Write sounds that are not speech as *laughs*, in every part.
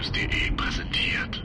batmannews.de präsentiert.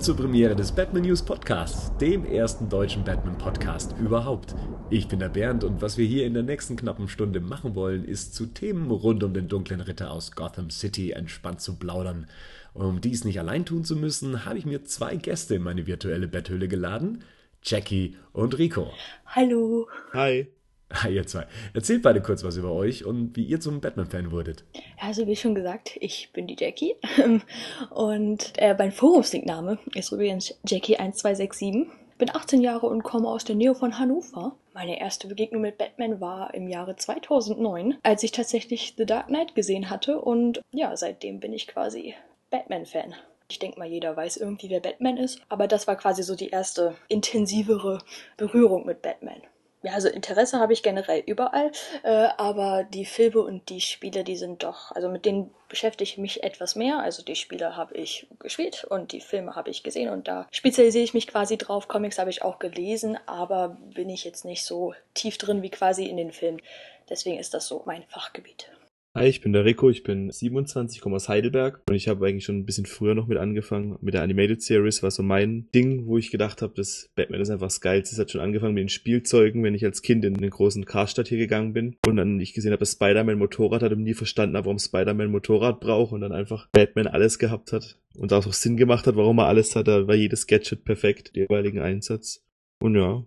Willkommen zur Premiere des Batman News Podcasts, dem ersten deutschen Batman Podcast überhaupt. Ich bin der Bernd und was wir hier in der nächsten knappen Stunde machen wollen, ist zu Themen rund um den dunklen Ritter aus Gotham City entspannt zu plaudern. Um dies nicht allein tun zu müssen, habe ich mir zwei Gäste in meine virtuelle Betthöhle geladen, Jackie und Rico. Hallo. Hi. Hi ihr zwei. Erzählt beide kurz was über euch und wie ihr zum Batman-Fan wurdet. Also wie schon gesagt, ich bin die Jackie *laughs* und äh, mein Forumsnickname ist übrigens Jackie1267. Bin 18 Jahre und komme aus der Nähe von Hannover. Meine erste Begegnung mit Batman war im Jahre 2009, als ich tatsächlich The Dark Knight gesehen hatte und ja, seitdem bin ich quasi Batman-Fan. Ich denke mal, jeder weiß irgendwie, wer Batman ist, aber das war quasi so die erste intensivere Berührung mit Batman ja, also Interesse habe ich generell überall, äh, aber die Filme und die Spiele, die sind doch, also mit denen beschäftige ich mich etwas mehr. Also die Spiele habe ich gespielt und die Filme habe ich gesehen und da spezialisiere ich mich quasi drauf. Comics habe ich auch gelesen, aber bin ich jetzt nicht so tief drin wie quasi in den Filmen. Deswegen ist das so mein Fachgebiet. Hi, ich bin der Rico, ich bin 27, komme aus Heidelberg und ich habe eigentlich schon ein bisschen früher noch mit angefangen. Mit der Animated Series war so mein Ding, wo ich gedacht habe, dass Batman ist einfach das Geilste. Es hat schon angefangen mit den Spielzeugen, wenn ich als Kind in den großen Karstadt hier gegangen bin und dann ich gesehen habe, dass Spider-Man Motorrad hat und nie verstanden habe, warum Spider-Man Motorrad braucht und dann einfach Batman alles gehabt hat und auch Sinn gemacht hat, warum er alles hat. Da war jedes Gadget perfekt, der jeweiligen Einsatz. Und ja,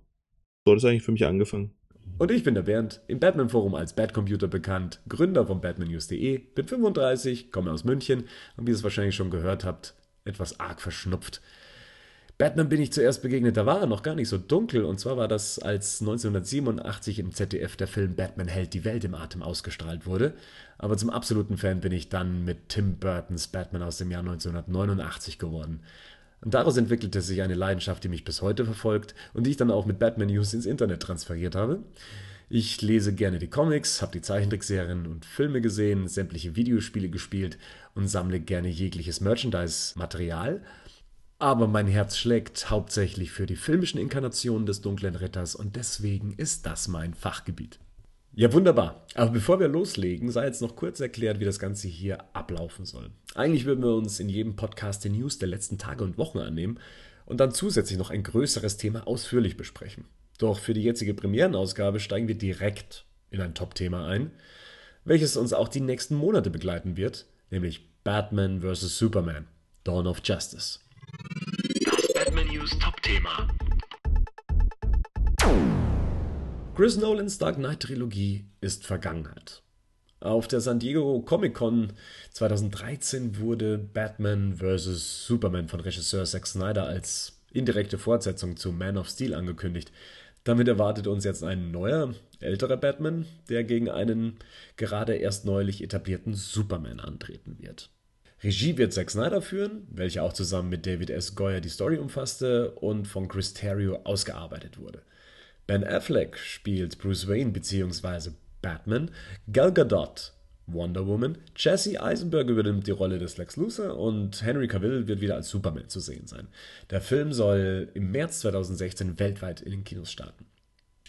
so hat es eigentlich für mich angefangen. Und ich bin der Bernd, im Batman Forum als Batcomputer bekannt, Gründer von batmannews.de, bin 35, komme aus München und wie ihr es wahrscheinlich schon gehört habt, etwas arg verschnupft. Batman bin ich zuerst begegnet, da war er noch gar nicht so dunkel und zwar war das, als 1987 im ZDF der Film Batman hält die Welt im Atem ausgestrahlt wurde. Aber zum absoluten Fan bin ich dann mit Tim Burtons Batman aus dem Jahr 1989 geworden. Und daraus entwickelte sich eine Leidenschaft, die mich bis heute verfolgt und die ich dann auch mit Batman News ins Internet transferiert habe. Ich lese gerne die Comics, habe die Zeichentrickserien und Filme gesehen, sämtliche Videospiele gespielt und sammle gerne jegliches Merchandise-Material. Aber mein Herz schlägt hauptsächlich für die filmischen Inkarnationen des dunklen Ritters und deswegen ist das mein Fachgebiet. Ja, wunderbar. Aber bevor wir loslegen, sei jetzt noch kurz erklärt, wie das Ganze hier ablaufen soll. Eigentlich würden wir uns in jedem Podcast die News der letzten Tage und Wochen annehmen und dann zusätzlich noch ein größeres Thema ausführlich besprechen. Doch für die jetzige Premierenausgabe steigen wir direkt in ein Top-Thema ein, welches uns auch die nächsten Monate begleiten wird, nämlich Batman vs. Superman, Dawn of Justice. Das Batman News Top-Thema. Chris Nolans Dark Knight Trilogie ist Vergangenheit. Auf der San Diego Comic Con 2013 wurde Batman vs. Superman von Regisseur Zack Snyder als indirekte Fortsetzung zu Man of Steel angekündigt. Damit erwartet uns jetzt ein neuer, älterer Batman, der gegen einen gerade erst neulich etablierten Superman antreten wird. Regie wird Zack Snyder führen, welcher auch zusammen mit David S. Goyer die Story umfasste und von Chris Terrio ausgearbeitet wurde. Ben Affleck spielt Bruce Wayne bzw. Batman, Gal Gadot Wonder Woman, Jesse Eisenberg übernimmt die Rolle des Lex Luthor und Henry Cavill wird wieder als Superman zu sehen sein. Der Film soll im März 2016 weltweit in den Kinos starten.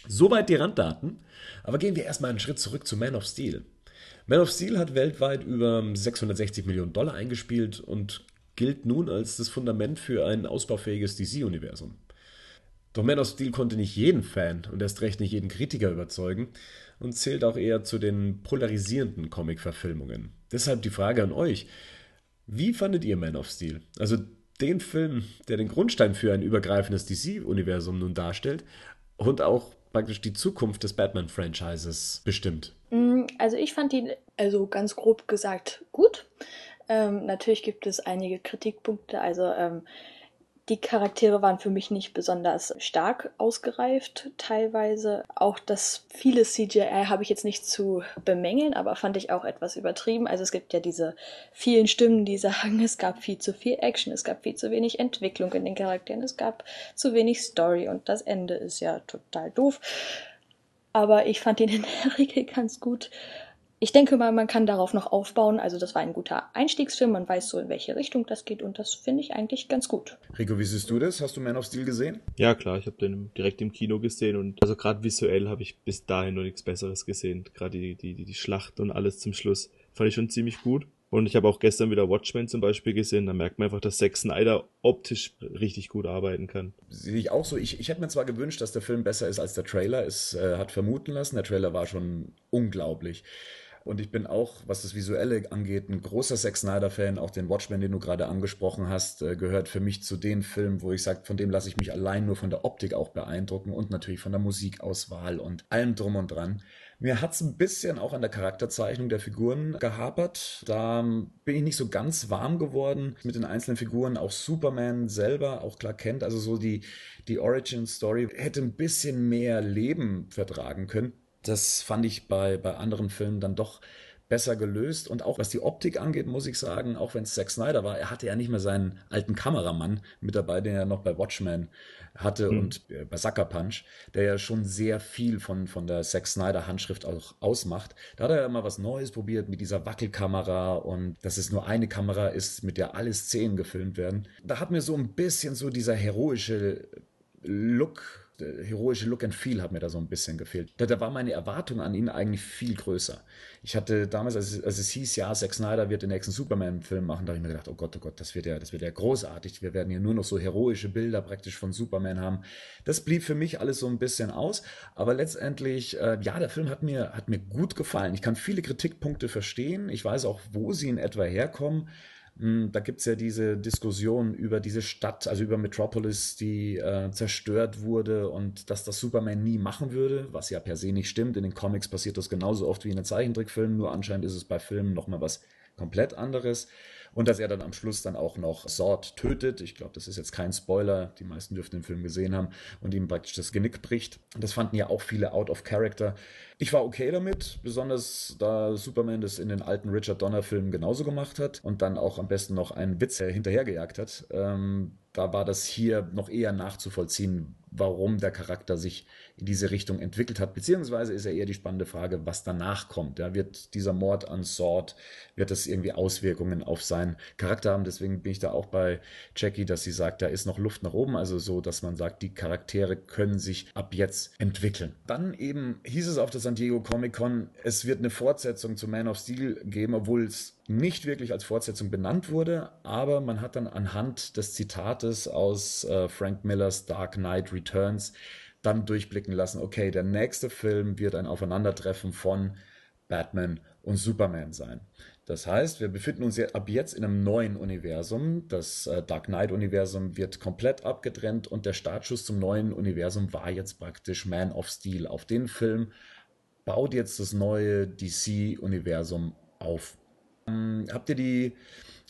Soweit die Randdaten, aber gehen wir erstmal einen Schritt zurück zu Man of Steel. Man of Steel hat weltweit über 660 Millionen Dollar eingespielt und gilt nun als das Fundament für ein ausbaufähiges DC-Universum. Doch Man of Steel konnte nicht jeden Fan und erst recht nicht jeden Kritiker überzeugen und zählt auch eher zu den polarisierenden Comic-Verfilmungen. Deshalb die Frage an euch: Wie fandet ihr Man of Steel? Also den Film, der den Grundstein für ein übergreifendes DC-Universum nun darstellt und auch praktisch die Zukunft des Batman-Franchises bestimmt. Also ich fand ihn, also ganz grob gesagt, gut. Ähm, natürlich gibt es einige Kritikpunkte. Also ähm, die Charaktere waren für mich nicht besonders stark ausgereift, teilweise. Auch das viele CGI habe ich jetzt nicht zu bemängeln, aber fand ich auch etwas übertrieben. Also es gibt ja diese vielen Stimmen, die sagen, es gab viel zu viel Action, es gab viel zu wenig Entwicklung in den Charakteren, es gab zu wenig Story und das Ende ist ja total doof. Aber ich fand ihn in der Regel ganz gut. Ich denke mal, man kann darauf noch aufbauen. Also das war ein guter Einstiegsfilm, man weiß so, in welche Richtung das geht und das finde ich eigentlich ganz gut. Rico, wie siehst du das? Hast du Man of Steel gesehen? Ja, klar, ich habe den direkt im Kino gesehen und also gerade visuell habe ich bis dahin noch nichts Besseres gesehen. Gerade die, die, die, die Schlacht und alles zum Schluss fand ich schon ziemlich gut. Und ich habe auch gestern wieder Watchmen zum Beispiel gesehen. Da merkt man einfach, dass Zack Snyder optisch richtig gut arbeiten kann. Sehe ich auch so. Ich, ich hätte mir zwar gewünscht, dass der Film besser ist als der Trailer. Es äh, hat vermuten lassen. Der Trailer war schon unglaublich. Und ich bin auch, was das Visuelle angeht, ein großer Zack Snyder-Fan. Auch den Watchmen, den du gerade angesprochen hast, äh, gehört für mich zu den Filmen, wo ich sage, von dem lasse ich mich allein nur von der Optik auch beeindrucken und natürlich von der Musikauswahl und allem drum und dran. Mir hat es ein bisschen auch an der Charakterzeichnung der Figuren gehapert. Da bin ich nicht so ganz warm geworden mit den einzelnen Figuren. Auch Superman selber, auch Clark Kent, also so die, die Origin-Story hätte ein bisschen mehr Leben vertragen können. Das fand ich bei, bei anderen Filmen dann doch besser gelöst. Und auch was die Optik angeht, muss ich sagen, auch wenn es Zack Snyder war, er hatte ja nicht mehr seinen alten Kameramann mit dabei, den er noch bei Watchmen hatte mhm. und äh, bei Sucker Punch, der ja schon sehr viel von, von der Zack Snyder Handschrift auch ausmacht. Da hat er ja immer was Neues probiert mit dieser Wackelkamera und dass es nur eine Kamera ist, mit der alle Szenen gefilmt werden. Da hat mir so ein bisschen so dieser heroische Look heroische Look and Feel hat mir da so ein bisschen gefehlt. Da, da war meine Erwartung an ihn eigentlich viel größer. Ich hatte damals, als es, als es hieß, ja, Zack Snyder wird den nächsten Superman-Film machen, da habe ich mir gedacht, oh Gott, oh Gott, das wird ja, das wird ja großartig. Wir werden hier nur noch so heroische Bilder praktisch von Superman haben. Das blieb für mich alles so ein bisschen aus. Aber letztendlich, äh, ja, der Film hat mir, hat mir gut gefallen. Ich kann viele Kritikpunkte verstehen. Ich weiß auch, wo sie in etwa herkommen. Hm, da gibt es ja diese Diskussion über diese Stadt, also über Metropolis, die äh, zerstört wurde und dass das Superman nie machen würde, was ja per se nicht stimmt. In den Comics passiert das genauso oft wie in den Zeichentrickfilmen, nur anscheinend ist es bei Filmen nochmal was komplett anderes. Und dass er dann am Schluss dann auch noch Sword tötet. Ich glaube, das ist jetzt kein Spoiler. Die meisten dürften den Film gesehen haben und ihm praktisch das Genick bricht. Das fanden ja auch viele out of character. Ich war okay damit, besonders da Superman das in den alten Richard Donner-Filmen genauso gemacht hat und dann auch am besten noch einen Witz hinterhergejagt hat. Ähm, da war das hier noch eher nachzuvollziehen, warum der Charakter sich in diese Richtung entwickelt hat, beziehungsweise ist ja eher die spannende Frage, was danach kommt. Ja, wird dieser Mord an Sword, wird das irgendwie Auswirkungen auf seinen Charakter haben? Deswegen bin ich da auch bei Jackie, dass sie sagt, da ist noch Luft nach oben, also so, dass man sagt, die Charaktere können sich ab jetzt entwickeln. Dann eben hieß es auf der San Diego Comic Con, es wird eine Fortsetzung zu Man of Steel geben, obwohl es nicht wirklich als Fortsetzung benannt wurde, aber man hat dann anhand des Zitates aus äh, Frank Millers Dark Knight Returns dann durchblicken lassen, okay, der nächste Film wird ein Aufeinandertreffen von Batman und Superman sein. Das heißt, wir befinden uns ab jetzt in einem neuen Universum. Das äh, Dark Knight-Universum wird komplett abgetrennt und der Startschuss zum neuen Universum war jetzt praktisch Man of Steel. Auf den Film baut jetzt das neue DC-Universum auf. Ähm, habt ihr die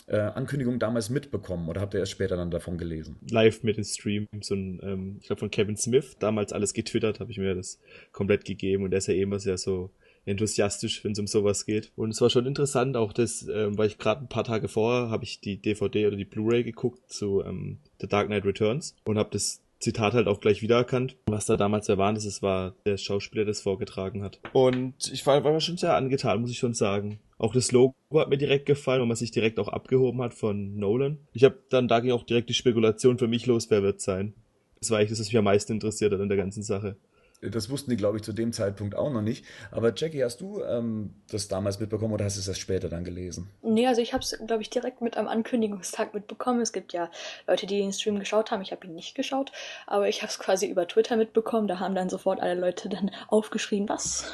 äh, Ankündigung damals mitbekommen oder habt ihr erst später dann davon gelesen? Live mit den Streams und ähm, ich glaube von Kevin Smith, damals alles getwittert, habe ich mir das komplett gegeben und der ist ja eben was ja so enthusiastisch, wenn es um sowas geht. Und es war schon interessant, auch das, ähm, weil ich gerade ein paar Tage vorher habe ich die DVD oder die Blu-ray geguckt zu ähm, The Dark Knight Returns und habe das Zitat halt auch gleich wiedererkannt, was da damals erwartet ist. Es war der Schauspieler, der es vorgetragen hat. Und ich war, war schon sehr angetan, muss ich schon sagen. Auch das Logo hat mir direkt gefallen, weil man sich direkt auch abgehoben hat von Nolan. Ich habe dann da ging auch direkt die Spekulation für mich los, wer wird sein. Das war eigentlich das, was mich am meisten interessiert hat an der ganzen Sache. Das wussten die, glaube ich, zu dem Zeitpunkt auch noch nicht. Aber Jackie, hast du ähm, das damals mitbekommen oder hast du es erst später dann gelesen? Nee, also ich habe es, glaube ich, direkt mit am Ankündigungstag mitbekommen. Es gibt ja Leute, die den Stream geschaut haben. Ich habe ihn nicht geschaut, aber ich habe es quasi über Twitter mitbekommen. Da haben dann sofort alle Leute dann aufgeschrieben, was?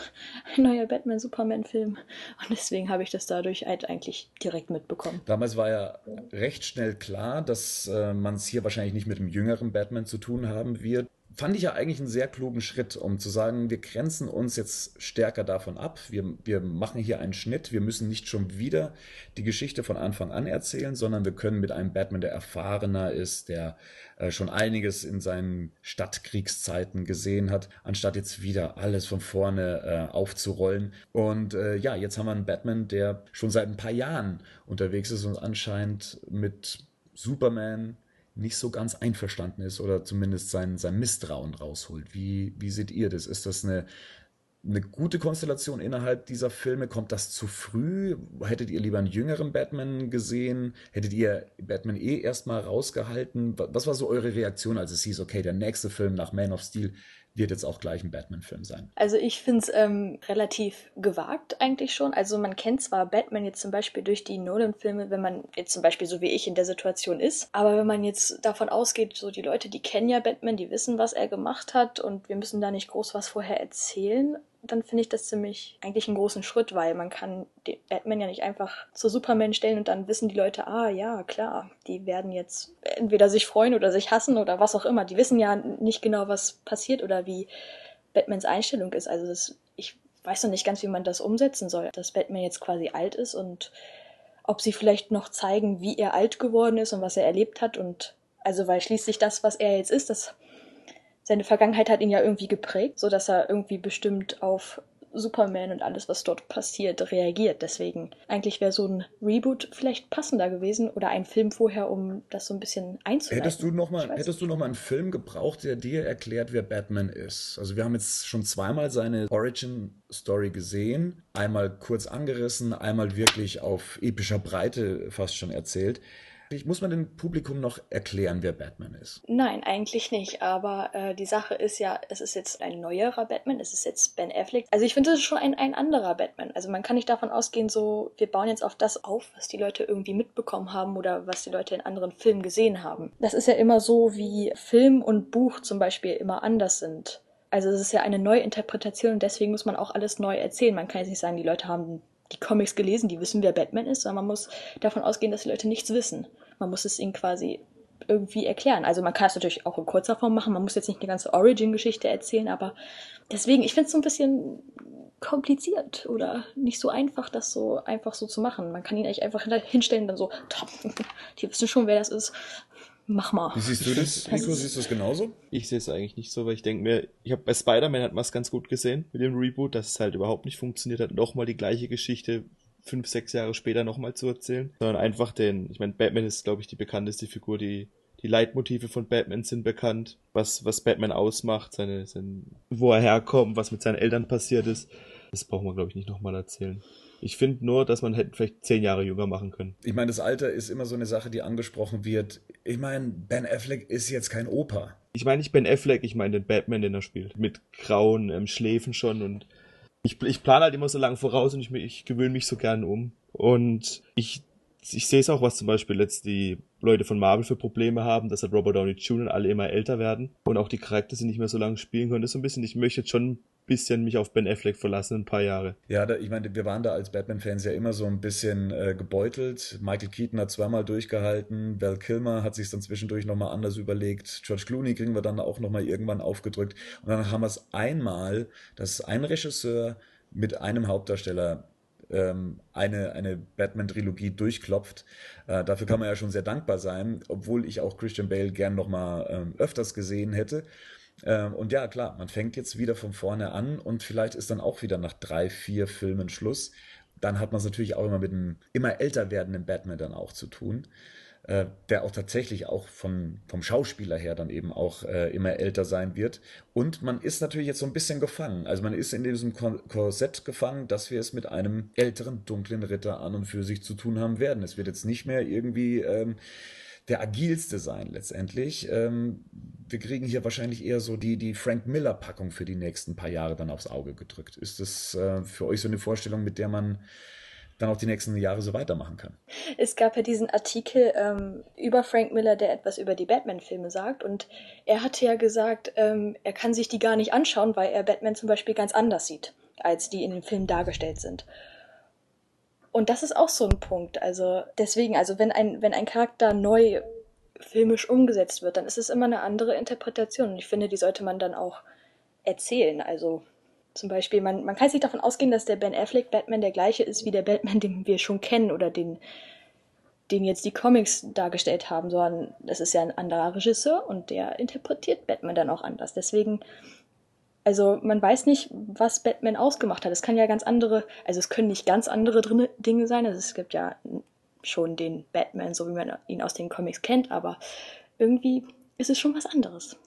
Ein neuer Batman-Superman-Film. Und deswegen habe ich das dadurch halt eigentlich direkt mitbekommen. Damals war ja recht schnell klar, dass äh, man es hier wahrscheinlich nicht mit dem jüngeren Batman zu tun haben wird fand ich ja eigentlich einen sehr klugen Schritt, um zu sagen, wir grenzen uns jetzt stärker davon ab. Wir, wir machen hier einen Schnitt. Wir müssen nicht schon wieder die Geschichte von Anfang an erzählen, sondern wir können mit einem Batman, der erfahrener ist, der äh, schon einiges in seinen Stadtkriegszeiten gesehen hat, anstatt jetzt wieder alles von vorne äh, aufzurollen. Und äh, ja, jetzt haben wir einen Batman, der schon seit ein paar Jahren unterwegs ist und anscheinend mit Superman, nicht so ganz einverstanden ist oder zumindest sein, sein Misstrauen rausholt. Wie, wie seht ihr das? Ist das eine eine gute Konstellation innerhalb dieser Filme? Kommt das zu früh? Hättet ihr lieber einen jüngeren Batman gesehen? Hättet ihr Batman eh erstmal rausgehalten? Was war so eure Reaktion, als es hieß, okay, der nächste Film nach Man of Steel wird jetzt auch gleich ein Batman-Film sein. Also ich finde es ähm, relativ gewagt eigentlich schon. Also man kennt zwar Batman jetzt zum Beispiel durch die Nolan-Filme, wenn man jetzt zum Beispiel so wie ich in der Situation ist, aber wenn man jetzt davon ausgeht, so die Leute, die kennen ja Batman, die wissen, was er gemacht hat und wir müssen da nicht groß was vorher erzählen dann finde ich das ziemlich eigentlich einen großen Schritt, weil man kann den Batman ja nicht einfach zu Superman stellen und dann wissen die Leute, ah ja, klar, die werden jetzt entweder sich freuen oder sich hassen oder was auch immer. Die wissen ja nicht genau, was passiert oder wie Batmans Einstellung ist. Also das, ich weiß noch nicht ganz, wie man das umsetzen soll, dass Batman jetzt quasi alt ist und ob sie vielleicht noch zeigen, wie er alt geworden ist und was er erlebt hat und also weil schließlich das, was er jetzt ist, das seine Vergangenheit hat ihn ja irgendwie geprägt, so dass er irgendwie bestimmt auf Superman und alles, was dort passiert, reagiert. Deswegen eigentlich wäre so ein Reboot vielleicht passender gewesen oder ein Film vorher, um das so ein bisschen einzuleiten. Hättest du noch mal, hättest du noch mal einen Film gebraucht, der dir erklärt, wer Batman ist? Also wir haben jetzt schon zweimal seine Origin Story gesehen, einmal kurz angerissen, einmal wirklich auf epischer Breite fast schon erzählt. Muss man dem Publikum noch erklären, wer Batman ist? Nein, eigentlich nicht. Aber äh, die Sache ist ja, es ist jetzt ein neuerer Batman, es ist jetzt Ben Affleck. Also ich finde, es ist schon ein, ein anderer Batman. Also man kann nicht davon ausgehen, so, wir bauen jetzt auf das auf, was die Leute irgendwie mitbekommen haben oder was die Leute in anderen Filmen gesehen haben. Das ist ja immer so, wie Film und Buch zum Beispiel immer anders sind. Also es ist ja eine Neuinterpretation und deswegen muss man auch alles neu erzählen. Man kann jetzt nicht sagen, die Leute haben die Comics gelesen, die wissen, wer Batman ist, sondern man muss davon ausgehen, dass die Leute nichts wissen. Man muss es ihnen quasi irgendwie erklären. Also man kann es natürlich auch in kurzer Form machen, man muss jetzt nicht eine ganze Origin-Geschichte erzählen, aber deswegen, ich finde es so ein bisschen kompliziert oder nicht so einfach, das so einfach so zu machen. Man kann ihn eigentlich einfach hinstellen und dann so, *laughs* die wissen schon, wer das ist. Mach mal. Wie siehst du das, *laughs* Nico? Siehst du das genauso? Ich sehe es eigentlich nicht so, weil ich denke mir, ich habe bei Spider-Man hat man es ganz gut gesehen mit dem Reboot, dass es halt überhaupt nicht funktioniert hat. Nochmal die gleiche Geschichte fünf, sechs Jahre später nochmal zu erzählen, sondern einfach den, ich meine, Batman ist, glaube ich, die bekannteste Figur, die die Leitmotive von Batman sind bekannt, was, was Batman ausmacht, seine, sein, wo er herkommt, was mit seinen Eltern passiert ist. Das braucht man, glaube ich, nicht nochmal erzählen. Ich finde nur, dass man hätte vielleicht zehn Jahre jünger machen können. Ich meine, das Alter ist immer so eine Sache, die angesprochen wird. Ich meine, Ben Affleck ist jetzt kein Opa. Ich meine nicht Ben Affleck, ich meine den Batman, den er spielt. Mit grauen ähm, Schläfen schon und ich, ich plane halt immer so lange voraus und ich, ich gewöhne mich so gern um. Und ich, ich sehe es auch, was zum Beispiel jetzt die Leute von Marvel für Probleme haben, dass halt Robert Downey Jr. alle immer älter werden und auch die Charaktere nicht mehr so lange spielen können. Das ist so ein bisschen, ich möchte jetzt schon bisschen mich auf Ben Affleck verlassen, ein paar Jahre. Ja, da, ich meine, wir waren da als Batman-Fans ja immer so ein bisschen äh, gebeutelt. Michael Keaton hat zweimal durchgehalten, Val Kilmer hat sich dann zwischendurch nochmal anders überlegt, George Clooney kriegen wir dann auch nochmal irgendwann aufgedrückt. Und dann haben wir es einmal, dass ein Regisseur mit einem Hauptdarsteller ähm, eine, eine Batman-Trilogie durchklopft. Äh, dafür kann man ja schon sehr dankbar sein, obwohl ich auch Christian Bale gern nochmal ähm, öfters gesehen hätte. Ähm, und ja, klar, man fängt jetzt wieder von vorne an und vielleicht ist dann auch wieder nach drei, vier Filmen Schluss. Dann hat man es natürlich auch immer mit einem immer älter werdenden Batman dann auch zu tun äh, der auch tatsächlich auch von, vom Schauspieler her dann eben auch äh, immer älter sein wird. Und man ist natürlich jetzt so ein bisschen gefangen. Also man ist in diesem Korsett gefangen, dass wir es mit einem älteren, dunklen Ritter an und für sich zu tun haben werden. Es wird jetzt nicht mehr irgendwie ähm, der agilste sein letztendlich. Ähm, wir kriegen hier wahrscheinlich eher so die, die Frank Miller-Packung für die nächsten paar Jahre dann aufs Auge gedrückt. Ist das äh, für euch so eine Vorstellung, mit der man dann auch die nächsten Jahre so weitermachen kann. Es gab ja diesen Artikel ähm, über Frank Miller, der etwas über die Batman-Filme sagt. Und er hatte ja gesagt, ähm, er kann sich die gar nicht anschauen, weil er Batman zum Beispiel ganz anders sieht, als die in den Filmen dargestellt sind. Und das ist auch so ein Punkt. Also deswegen, also wenn ein, wenn ein Charakter neu filmisch umgesetzt wird, dann ist es immer eine andere Interpretation. Und ich finde, die sollte man dann auch erzählen. Also zum Beispiel, man, man kann sich davon ausgehen, dass der Ben Affleck Batman der gleiche ist wie der Batman, den wir schon kennen oder den, den jetzt die Comics dargestellt haben, sondern das ist ja ein anderer Regisseur und der interpretiert Batman dann auch anders. Deswegen, also man weiß nicht, was Batman ausgemacht hat. Es kann ja ganz andere, also es können nicht ganz andere drin, Dinge sein. Also es gibt ja schon den Batman, so wie man ihn aus den Comics kennt, aber irgendwie ist es schon was anderes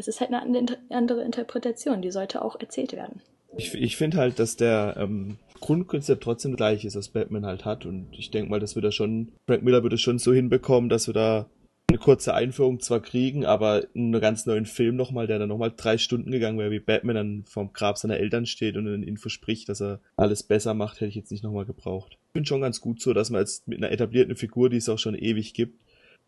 es ist halt eine andere Interpretation, die sollte auch erzählt werden. Ich, ich finde halt, dass der ähm, Grundkonzept trotzdem gleich ist, was Batman halt hat. Und ich denke mal, dass wir da schon, Frank Miller würde schon so hinbekommen, dass wir da eine kurze Einführung zwar kriegen, aber einen ganz neuen Film nochmal, der dann nochmal drei Stunden gegangen wäre, wie Batman dann vorm Grab seiner Eltern steht und eine Info spricht, dass er alles besser macht, hätte ich jetzt nicht nochmal gebraucht. Ich finde schon ganz gut so, dass man jetzt mit einer etablierten Figur, die es auch schon ewig gibt,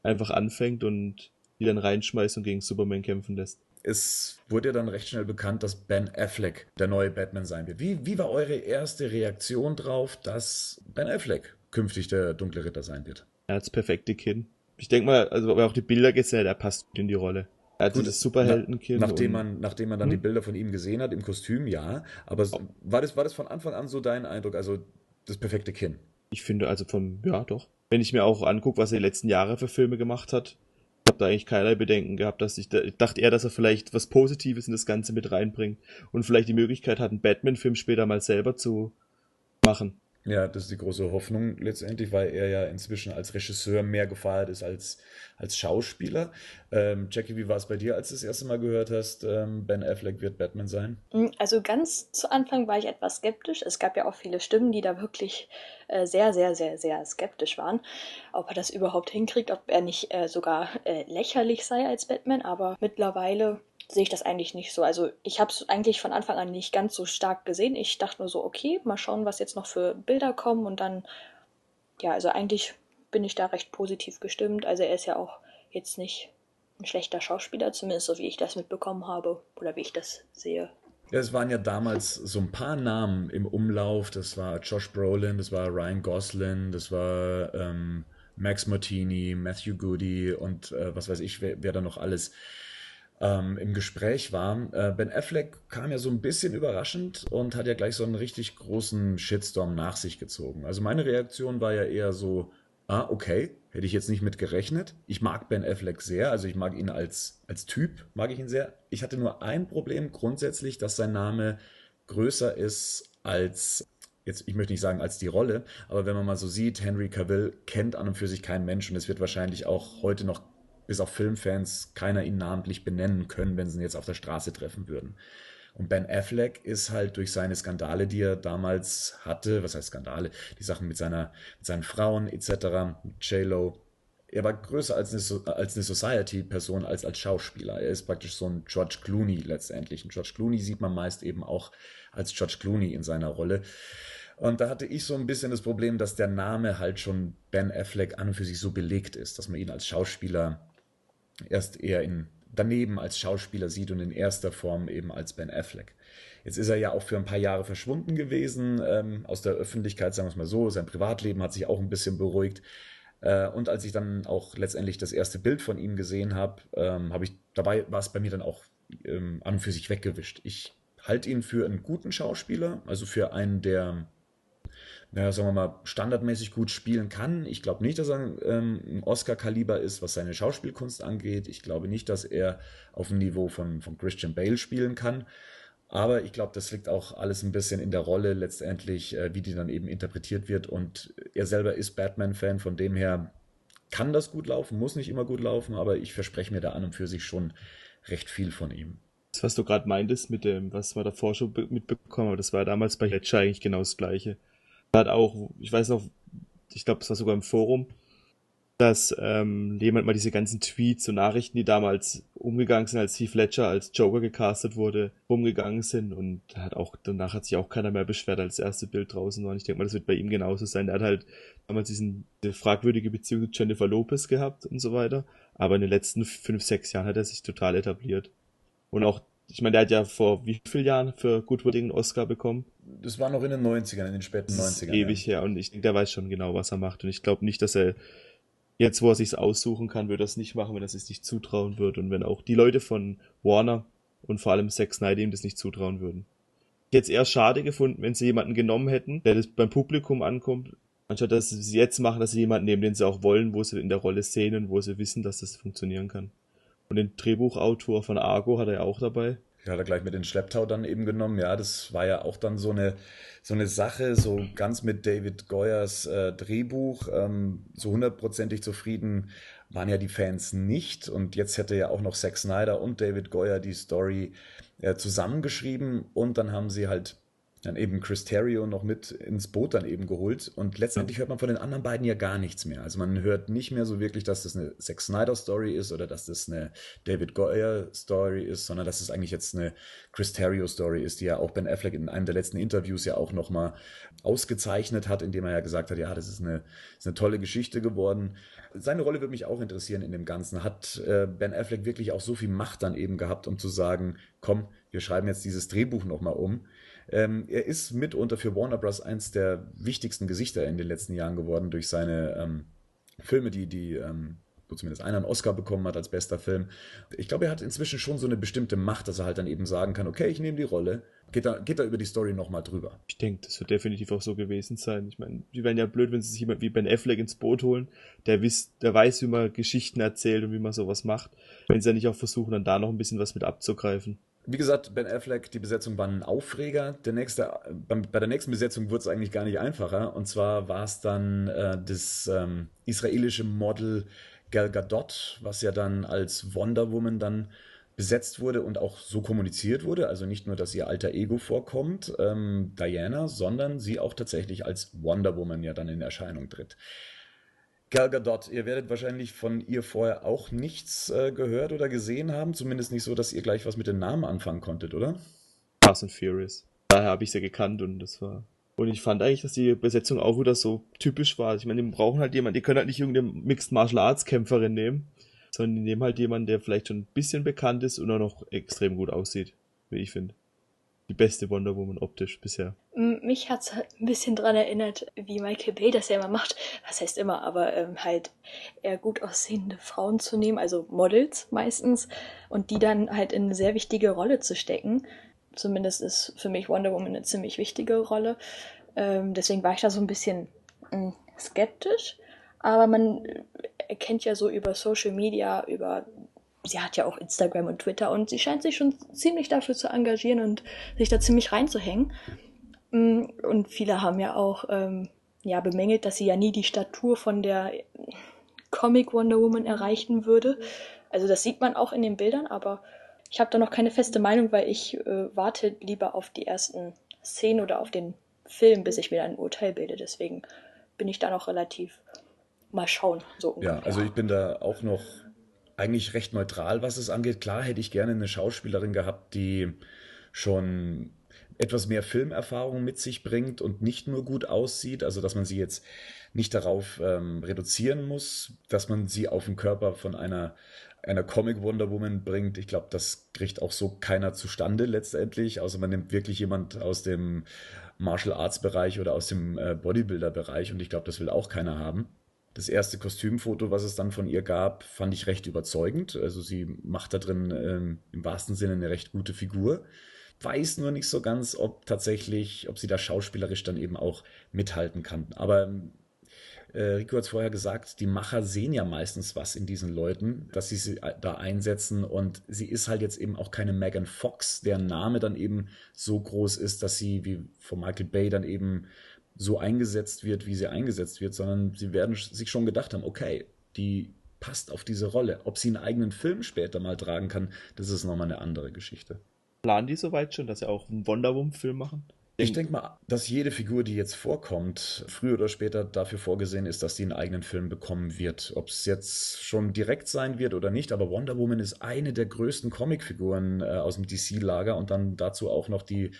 einfach anfängt und die dann reinschmeißt und gegen Superman kämpfen lässt. Es wurde ja dann recht schnell bekannt, dass Ben Affleck der neue Batman sein wird. Wie, wie war eure erste Reaktion drauf, dass Ben Affleck künftig der dunkle Ritter sein wird? Er hat das perfekte Kinn. Ich denke mal, also man auch die Bilder gesehen hat, er passt in die Rolle. Er hat Gut, dieses Superheldenkinn. Na, nachdem, man, nachdem man dann die Hm? Bilder von ihm gesehen hat, im Kostüm, ja. Aber s- war das, war das von Anfang an so dein Eindruck, also das perfekte Kinn? Ich finde also vom, ja doch. Wenn ich mir auch angucke, was er die letzten Jahre für Filme gemacht hat, habe da eigentlich keinerlei Bedenken gehabt, dass ich, da, ich dachte eher, dass er vielleicht was Positives in das Ganze mit reinbringt und vielleicht die Möglichkeit hat, einen Batman-Film später mal selber zu machen. Ja, das ist die große Hoffnung letztendlich, weil er ja inzwischen als Regisseur mehr gefeiert ist als, als Schauspieler. Ähm, Jackie, wie war es bei dir, als du das erste Mal gehört hast, ähm, Ben Affleck wird Batman sein? Mm, Also ganz zu Anfang war ich etwas skeptisch. Es gab ja auch viele Stimmen, die da wirklich äh, sehr, sehr, sehr, sehr skeptisch waren, ob er das überhaupt hinkriegt, ob er nicht äh, sogar äh, lächerlich sei als Batman. Aber mittlerweile sehe ich das eigentlich nicht so. Also ich habe es eigentlich von Anfang an nicht ganz so stark gesehen. Ich dachte nur so, okay, mal schauen, was jetzt noch für Bilder kommen und dann, ja, also eigentlich bin ich da recht positiv gestimmt. Also er ist ja auch jetzt nicht ein schlechter Schauspieler, zumindest so wie ich das mitbekommen habe oder wie ich das sehe. Ja, es waren ja damals so ein paar Namen im Umlauf. Das war Josh Brolin, das war Ryan Gosling, das war ähm, Max Martini, Matthew Goody und äh, was weiß ich, wer, wer da noch alles ähm, im Gespräch war. Äh, ben Affleck kam ja so ein bisschen überraschend und hat ja gleich so einen richtig großen Shitstorm nach sich gezogen. Also meine Reaktion war ja eher so, ah, okay, hätte ich jetzt nicht mit gerechnet. Ich mag Ben Affleck sehr, also ich mag ihn als, als Typ, mag ich ihn sehr. Ich hatte nur ein Problem grundsätzlich, dass sein Name größer ist als jetzt, ich möchte nicht sagen als die Rolle, aber wenn man mal so sieht, Henry Cavill kennt an und für sich keinen Mensch und es wird wahrscheinlich auch heute noch bis auf Filmfans keiner ihn namentlich benennen können, wenn sie ihn jetzt auf der Straße treffen würden. Und Ben Affleck ist halt durch seine Skandale, die er damals hatte, was heißt Skandale, die Sachen mit, seiner, mit seinen Frauen etc., J-Lo, er war größer als eine, als eine Society-Person als als Schauspieler. Er ist praktisch so ein George Clooney letztendlich. Und George Clooney sieht man meist eben auch als George Clooney in seiner Rolle. Und da hatte ich so ein bisschen das Problem, dass der Name halt schon Ben Affleck an und für sich so belegt ist, dass man ihn als Schauspieler erst eher in, daneben als Schauspieler sieht und in erster Form eben als Ben Affleck. Jetzt ist er ja auch für ein paar Jahre verschwunden gewesen ähm, aus der Öffentlichkeit, sagen wir es mal so. Sein Privatleben hat sich auch ein bisschen beruhigt. Äh, und als ich dann auch letztendlich das erste Bild von ihm gesehen habe, ähm, habe ich dabei war es bei mir dann auch ähm, an und für sich weggewischt. Ich halte ihn für einen guten Schauspieler, also für einen, der naja, sagen wir mal, standardmäßig gut spielen kann. Ich glaube nicht, dass er ähm, ein Oscar-Kaliber ist, was seine Schauspielkunst angeht. Ich glaube nicht, dass er auf dem Niveau von, von Christian Bale spielen kann. Aber ich glaube, das liegt auch alles ein bisschen in der Rolle letztendlich, äh, wie die dann eben interpretiert wird. Und er selber ist Batman-Fan, von dem her kann das gut laufen, muss nicht immer gut laufen, aber ich verspreche mir da an und für sich schon recht viel von ihm. Das, was du gerade meintest mit dem, was wir davor schon be- mitbekommen haben, das war damals bei Hedger eigentlich genau das Gleiche. Hat auch, ich weiß noch, ich glaube, es war sogar im Forum, dass ähm, jemand mal diese ganzen Tweets und Nachrichten, die damals umgegangen sind, als Heath Ledger als Joker gecastet wurde, rumgegangen sind und hat auch, danach hat sich auch keiner mehr beschwert, als das erste Bild draußen war. Und ich denke mal, das wird bei ihm genauso sein. Er hat halt damals diesen, diese fragwürdige Beziehung zu Jennifer Lopez gehabt und so weiter. Aber in den letzten fünf, sechs Jahren hat er sich total etabliert. Und auch, ich meine, der hat ja vor wie vielen Jahren für Goodwood einen Oscar bekommen? Das war noch in den 90ern, in den späten Das ist 90ern. ewig her und ich denke, der weiß schon genau, was er macht. Und ich glaube nicht, dass er jetzt, wo er sich's aussuchen kann, würde er es nicht machen, wenn er es nicht zutrauen würde und wenn auch die Leute von Warner und vor allem Zack Snyder ihm das nicht zutrauen würden. Ich hätte es eher schade gefunden, wenn sie jemanden genommen hätten, der das beim Publikum ankommt, anstatt dass sie es jetzt machen, dass sie jemanden nehmen, den sie auch wollen, wo sie in der Rolle sehen und wo sie wissen, dass das funktionieren kann. Und den Drehbuchautor von Argo hat er ja auch dabei. Ja, hat er gleich mit den Schlepptau dann eben genommen. Ja, das war ja auch dann so eine, so eine Sache, so ganz mit David Goyers äh, Drehbuch. Ähm, so hundertprozentig zufrieden waren ja die Fans nicht. Und jetzt hätte ja auch noch Zack Snyder und David Goyer die Story äh, zusammengeschrieben und dann haben sie halt dann eben Chris Terrio noch mit ins Boot dann eben geholt. Und letztendlich hört man von den anderen beiden ja gar nichts mehr. Also man hört nicht mehr so wirklich, dass das eine Zack Snyder Story ist oder dass das eine David Goyer Story ist, sondern dass es das eigentlich jetzt eine Chris Terrio Story ist, die ja auch Ben Affleck in einem der letzten Interviews ja auch nochmal ausgezeichnet hat, indem er ja gesagt hat, ja, das ist eine, ist eine tolle Geschichte geworden. Seine Rolle würde mich auch interessieren in dem Ganzen. Hat äh, Ben Affleck wirklich auch so viel Macht dann eben gehabt, um zu sagen, komm, wir schreiben jetzt dieses Drehbuch nochmal um ähm, er ist mitunter für Warner Bros. eins der wichtigsten Gesichter in den letzten Jahren geworden durch seine ähm, Filme, die, die ähm, wo zumindest einer einen Oscar bekommen hat als bester Film. Ich glaube, er hat inzwischen schon so eine bestimmte Macht, dass er halt dann eben sagen kann, okay, ich nehme die Rolle, geht da, geht da über die Story nochmal drüber. Ich denke, das wird definitiv auch so gewesen sein. Ich meine, die wären ja blöd, wenn sie sich jemand wie Ben Affleck ins Boot holen, der, wiss, der weiß, wie man Geschichten erzählt und wie man sowas macht, wenn sie ja nicht auch versuchen, dann da noch ein bisschen was mit abzugreifen. Wie gesagt, Ben Affleck, die Besetzung war ein Aufreger. Der nächste, bei der nächsten Besetzung wurde es eigentlich gar nicht einfacher. Und zwar war es dann äh, das ähm, israelische Model Gal Gadot, was ja dann als Wonder Woman dann besetzt wurde und auch so kommuniziert wurde. Also nicht nur, dass ihr alter Ego vorkommt, ähm, Diana, sondern sie auch tatsächlich als Wonder Woman ja dann in Erscheinung tritt. Gal Gadot, ihr werdet wahrscheinlich von ihr vorher auch nichts äh, gehört oder gesehen haben, zumindest nicht so, dass ihr gleich was mit den Namen anfangen konntet, oder? Fast and Furious. Daher habe ich sie gekannt und das war. Und ich fand eigentlich, dass die Besetzung auch wieder so typisch war. Ich meine, die brauchen halt jemanden, die können halt nicht irgendeine Mixed Martial Arts Kämpferin nehmen, sondern die nehmen halt jemanden, der vielleicht schon ein bisschen bekannt ist und auch noch extrem gut aussieht, wie ich finde die beste Wonder Woman optisch bisher. Mich hat es halt ein bisschen daran erinnert, wie Michael Bay das ja immer macht. Was heißt immer, aber ähm, halt eher gut aussehende Frauen zu nehmen, also Models meistens, und die dann halt in eine sehr wichtige Rolle zu stecken. Zumindest ist für mich Wonder Woman eine ziemlich wichtige Rolle. Ähm, deswegen war ich da so ein bisschen mh, hm, skeptisch. Aber man erkennt ja so über Social Media, über sie hat ja auch Instagram und Twitter und sie scheint sich schon ziemlich dafür zu engagieren und sich da ziemlich reinzuhängen. Mm, und viele haben ja auch ähm, ja, bemängelt, dass sie ja nie die Statur von der Comic Wonder Woman erreichen würde. Also das sieht man auch in den Bildern, aber ich habe da noch keine feste Meinung, weil ich äh, warte lieber auf die ersten Szenen oder auf den Film, bis ich mir ein Urteil bilde. Deswegen bin ich da noch relativ mal schauen. So ungefähr. Ja, also ich bin da auch noch eigentlich recht neutral, was es angeht. Klar hätte ich gerne eine Schauspielerin gehabt, die schon etwas mehr Filmerfahrung mit sich bringt und nicht nur gut aussieht, also dass man sie jetzt nicht darauf ähm, reduzieren muss, dass man sie auf den Körper von einer, einer Comic Wonder Woman bringt. Ich glaube, das kriegt auch so keiner zustande letztendlich, außer man nimmt wirklich jemand aus dem Martial Arts Bereich oder aus dem äh, Bodybuilder Bereich und ich glaube, das will auch keiner haben. Das erste Kostümfoto, was es dann von ihr gab, fand ich recht überzeugend. Also sie macht da drin ähm, im wahrsten Sinne eine recht gute Figur. Weiß nur nicht so ganz, ob tatsächlich, ob sie da schauspielerisch dann eben auch mithalten kann. Aber äh, Rico hat es vorher gesagt, die Macher sehen ja meistens was in diesen Leuten, dass sie sie da einsetzen und sie ist halt jetzt eben auch keine Megan Fox, deren Name dann eben so groß ist, dass sie wie von Michael Bay dann eben so eingesetzt wird, wie sie eingesetzt wird, sondern sie werden sich schon gedacht haben, okay, die passt auf diese Rolle. Ob sie einen eigenen Film später mal tragen kann, das ist nochmal eine andere Geschichte. Planen die soweit schon, dass sie auch einen Wonder Woman-Film machen? Ich denke mal, dass jede Figur, die jetzt vorkommt, früher oder später dafür vorgesehen ist, dass sie einen eigenen Film bekommen wird. Ob es jetzt schon direkt sein wird oder nicht, aber Wonder Woman ist eine der größten Comicfiguren äh, aus dem DC-Lager und dann dazu auch noch die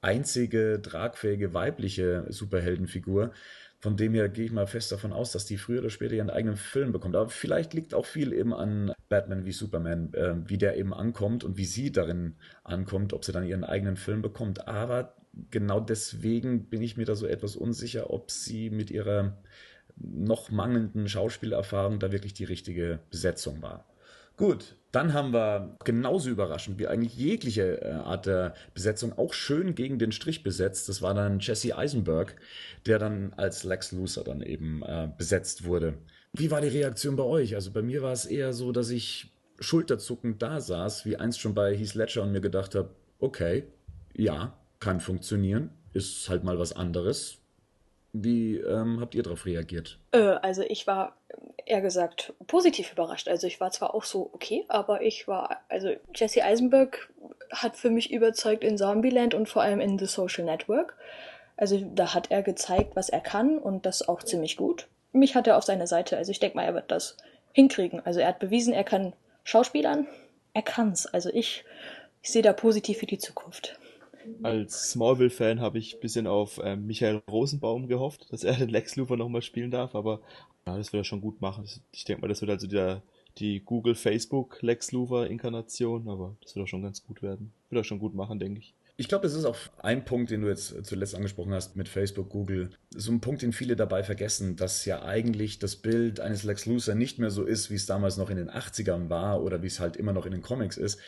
einzige tragfähige weibliche Superheldenfigur. Von dem her gehe ich mal fest davon aus, dass die früher oder später ihren eigenen Film bekommt. Aber vielleicht liegt auch viel eben an Batman wie Superman, äh, wie der eben ankommt und wie sie darin ankommt, ob sie dann ihren eigenen Film bekommt. Aber genau deswegen bin ich mir da so etwas unsicher, ob sie mit ihrer noch mangelnden Schauspielerfahrung da wirklich die richtige Besetzung war. Gut, dann haben wir genauso überraschend wie eigentlich jegliche äh, Art der Besetzung auch schön gegen den Strich besetzt. Das war dann Jesse Eisenberg, der dann als Lex Luthor dann eben äh, besetzt wurde. Wie war die Reaktion bei euch? Also bei mir war es eher so, dass ich schulterzuckend da saß, wie einst schon bei Heath Ledger und mir gedacht habe, okay, ja, kann funktionieren, ist halt mal was anderes. Wie ähm, habt ihr darauf reagiert? Äh, also ich war eher gesagt positiv überrascht. Also ich war zwar auch so okay, aber ich war, also Jesse Eisenberg hat für mich überzeugt in Zombieland und vor allem in The Social Network. Also da hat er gezeigt, was er kann und das auch ziemlich gut. Mich hat er auf seiner Seite, also ich denke mal, er wird das hinkriegen. Also er hat bewiesen, er kann Schauspielern, er kann's. Also ich, ich sehe da positiv für die Zukunft. Als Smallville-Fan habe ich ein bisschen auf äh, Michael Rosenbaum gehofft, dass er den *laughs* Lex Luthor nochmal spielen darf, aber ja, das wird er schon gut machen. Ich denke mal, das wird also der, die Google, Facebook Lex Luthor-Inkarnation, aber das wird auch schon ganz gut werden. Wird er schon gut machen, denke ich. Ich glaube, das ist auch ein Punkt, den du jetzt zuletzt angesprochen hast mit Facebook, Google. So ein Punkt, den viele dabei vergessen, dass ja eigentlich das Bild eines Lex Luthor nicht mehr so ist, wie es damals noch in den 80ern war oder wie es halt immer noch in den Comics ist,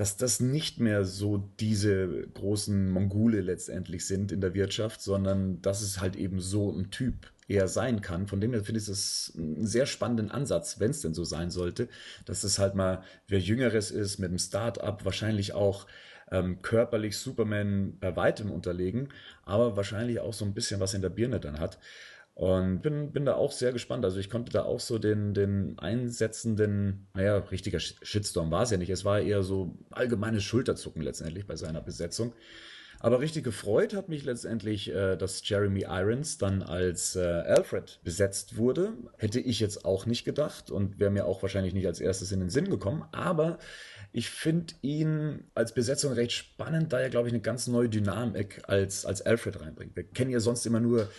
dass das nicht mehr so diese großen Mongole letztendlich sind in der Wirtschaft, sondern dass es halt eben so ein Typ eher sein kann. Von dem her finde ich das einen sehr spannenden Ansatz, wenn es denn so sein sollte, dass es halt mal wer Jüngeres ist mit einem Start-up, wahrscheinlich auch ähm, körperlich Superman bei weitem unterlegen, aber wahrscheinlich auch so ein bisschen was in der Birne dann hat. Und bin, bin da auch sehr gespannt. Also ich konnte da auch so den, den einsetzenden, naja, richtiger Shitstorm war es ja nicht. Es war eher so allgemeines Schulterzucken letztendlich bei seiner Besetzung. Aber richtig gefreut hat mich letztendlich, äh, dass Jeremy Irons dann als äh, Alfred besetzt wurde. Hätte ich jetzt auch nicht gedacht und wäre mir auch wahrscheinlich nicht als erstes in den Sinn gekommen. Aber ich finde ihn als Besetzung recht spannend, da er, glaube ich, eine ganz neue Dynamik als, als Alfred reinbringt. Wir kennen ja sonst immer nur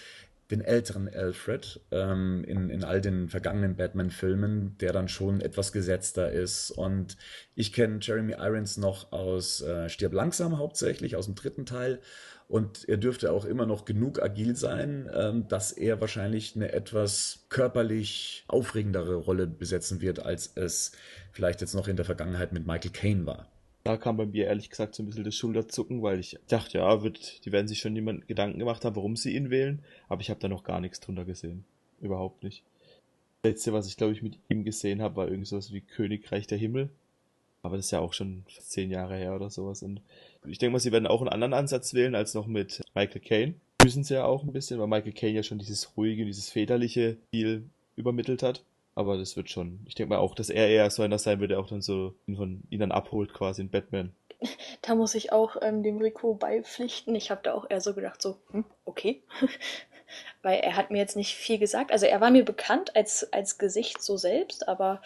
den älteren Alfred ähm, in, in all den vergangenen Batman-Filmen, der dann schon etwas gesetzter ist. Und ich kenne Jeremy Irons noch aus äh, Stirb langsam hauptsächlich, aus dem dritten Teil. Und er dürfte auch immer noch genug agil sein, ähm, dass er wahrscheinlich eine etwas körperlich aufregendere Rolle besetzen wird, als es vielleicht jetzt noch in der Vergangenheit mit Michael Caine war. Da kam bei mir ehrlich gesagt so ein bisschen das Schulterzucken, weil ich dachte, ja, wird, die werden sich schon jemand Gedanken gemacht haben, warum sie ihn wählen, aber ich habe da noch gar nichts drunter gesehen. Überhaupt nicht. Das letzte, was ich glaube ich mit ihm gesehen habe, war irgend sowas wie Königreich der Himmel. Aber das ist ja auch schon zehn Jahre her oder sowas. Und ich denke mal, sie werden auch einen anderen Ansatz wählen als noch mit Michael Caine. Müssen sie ja auch ein bisschen, weil Michael Caine ja schon dieses ruhige, dieses väterliche Stil übermittelt hat. Aber das wird schon. Ich denke mal auch, dass er eher so einer sein wird, der auch dann so ihn, von, ihn dann abholt, quasi in Batman. *laughs* Da muss ich auch ähm, dem Rico beipflichten. Ich habe da auch eher so gedacht, so, hm, okay. *laughs* Weil er hat mir jetzt nicht viel gesagt. Also er war mir bekannt als, als Gesicht so selbst, aber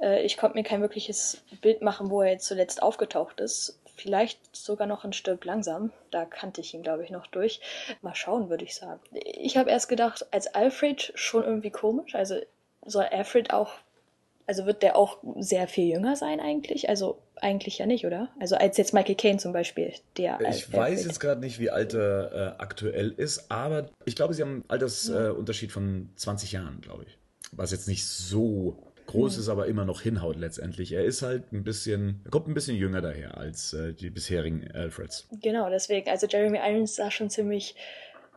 äh, ich konnte mir kein wirkliches Bild machen, wo er jetzt zuletzt aufgetaucht ist. Vielleicht sogar noch ein Stück langsam. Da kannte ich ihn, glaube ich, noch durch. Mal schauen, würde ich sagen. Ich habe erst gedacht, als Alfred schon irgendwie komisch. Also soll Alfred auch, also wird der auch sehr viel jünger sein eigentlich? Also eigentlich ja nicht, oder? Also als jetzt Michael Caine zum Beispiel, der. Ich Alfred. weiß jetzt gerade nicht, wie alt er äh, aktuell ist, aber ich glaube, sie haben einen Altersunterschied äh, von 20 Jahren, glaube ich. Was jetzt nicht so groß ist, aber immer noch hinhaut letztendlich. Er ist halt ein bisschen, er kommt ein bisschen jünger daher als äh, die bisherigen Alfreds. Genau, deswegen, also Jeremy Irons sah schon ziemlich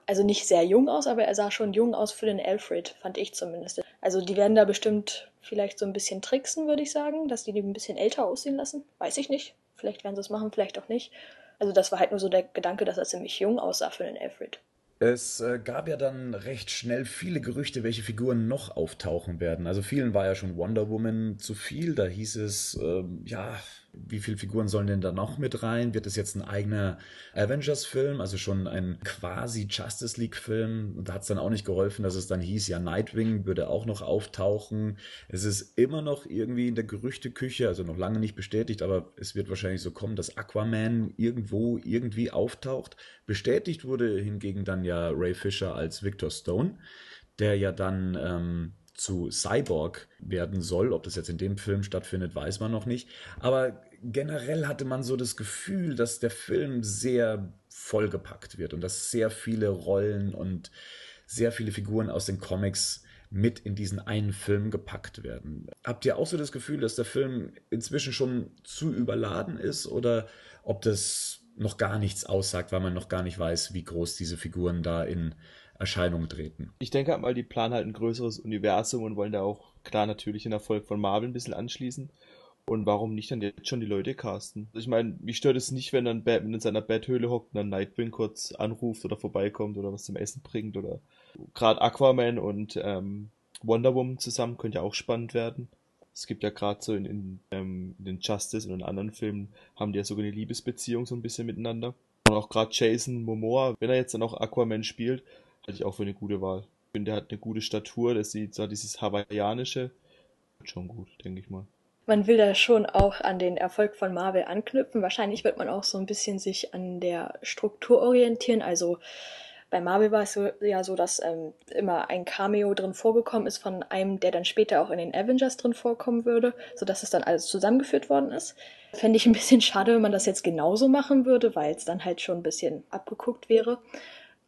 also nicht sehr jung aus, aber er sah schon jung aus für den Alfred, fand ich zumindest. Also die werden da bestimmt vielleicht so ein bisschen tricksen, würde ich sagen, dass die den ein bisschen älter aussehen lassen. Weiß ich nicht. Vielleicht werden sie es machen, vielleicht auch nicht. Also das war halt nur so der Gedanke, dass er ziemlich jung aussah für den Alfred. Es äh, gab ja dann recht schnell viele Gerüchte, welche Figuren noch auftauchen werden. Also vielen war ja schon Wonder Woman zu viel. Da hieß es, äh, ja, wie viele Figuren sollen denn da noch mit rein? Wird es jetzt ein eigener Avengers-Film, also schon ein quasi Justice League-Film? Da hat es dann auch nicht geholfen, dass es dann hieß, ja, Nightwing würde auch noch auftauchen. Es ist immer noch irgendwie in der Gerüchteküche, also noch lange nicht bestätigt, aber es wird wahrscheinlich so kommen, dass Aquaman irgendwo irgendwie auftaucht. Bestätigt wurde hingegen dann ja Ray Fisher als Victor Stone, der ja dann ähm, zu Cyborg werden soll. Ob das jetzt in dem Film stattfindet, weiß man noch nicht. Aber generell hatte man so das Gefühl, dass der Film sehr vollgepackt wird und dass sehr viele Rollen und sehr viele Figuren aus den Comics mit in diesen einen Film gepackt werden. Habt ihr auch so das Gefühl, dass der Film inzwischen schon zu überladen ist oder ob das noch gar nichts aussagt, weil man noch gar nicht weiß, wie groß diese Figuren da in Erscheinung treten. Ich denke halt mal, die planen halt ein größeres Universum und wollen da auch klar natürlich den Erfolg von Marvel ein bisschen anschließen. Und warum nicht dann jetzt schon die Leute casten? Ich meine, mich stört es nicht, wenn dann Batman in seiner Betthöhle hockt und dann Nightwing kurz anruft oder vorbeikommt oder was zum Essen bringt oder gerade Aquaman und ähm, Wonder Woman zusammen, könnte ja auch spannend werden. Es gibt ja gerade so in, in, ähm, in den Justice und in anderen Filmen haben die ja sogar eine Liebesbeziehung so ein bisschen miteinander. Und auch gerade Jason Momoa, wenn er jetzt dann auch Aquaman spielt, halte ich auch für eine gute Wahl. Ich finde, der hat eine gute Statur, der sieht so dieses Hawaiianische. Schon gut, denke ich mal. Man will da schon auch an den Erfolg von Marvel anknüpfen. Wahrscheinlich wird man auch so ein bisschen sich an der Struktur orientieren. Also bei Marvel war es so, ja so, dass ähm, immer ein Cameo drin vorgekommen ist von einem, der dann später auch in den Avengers drin vorkommen würde, sodass es dann alles zusammengeführt worden ist. Fände ich ein bisschen *laughs* schade, wenn man das jetzt genauso machen würde, weil es dann halt schon ein bisschen abgeguckt wäre.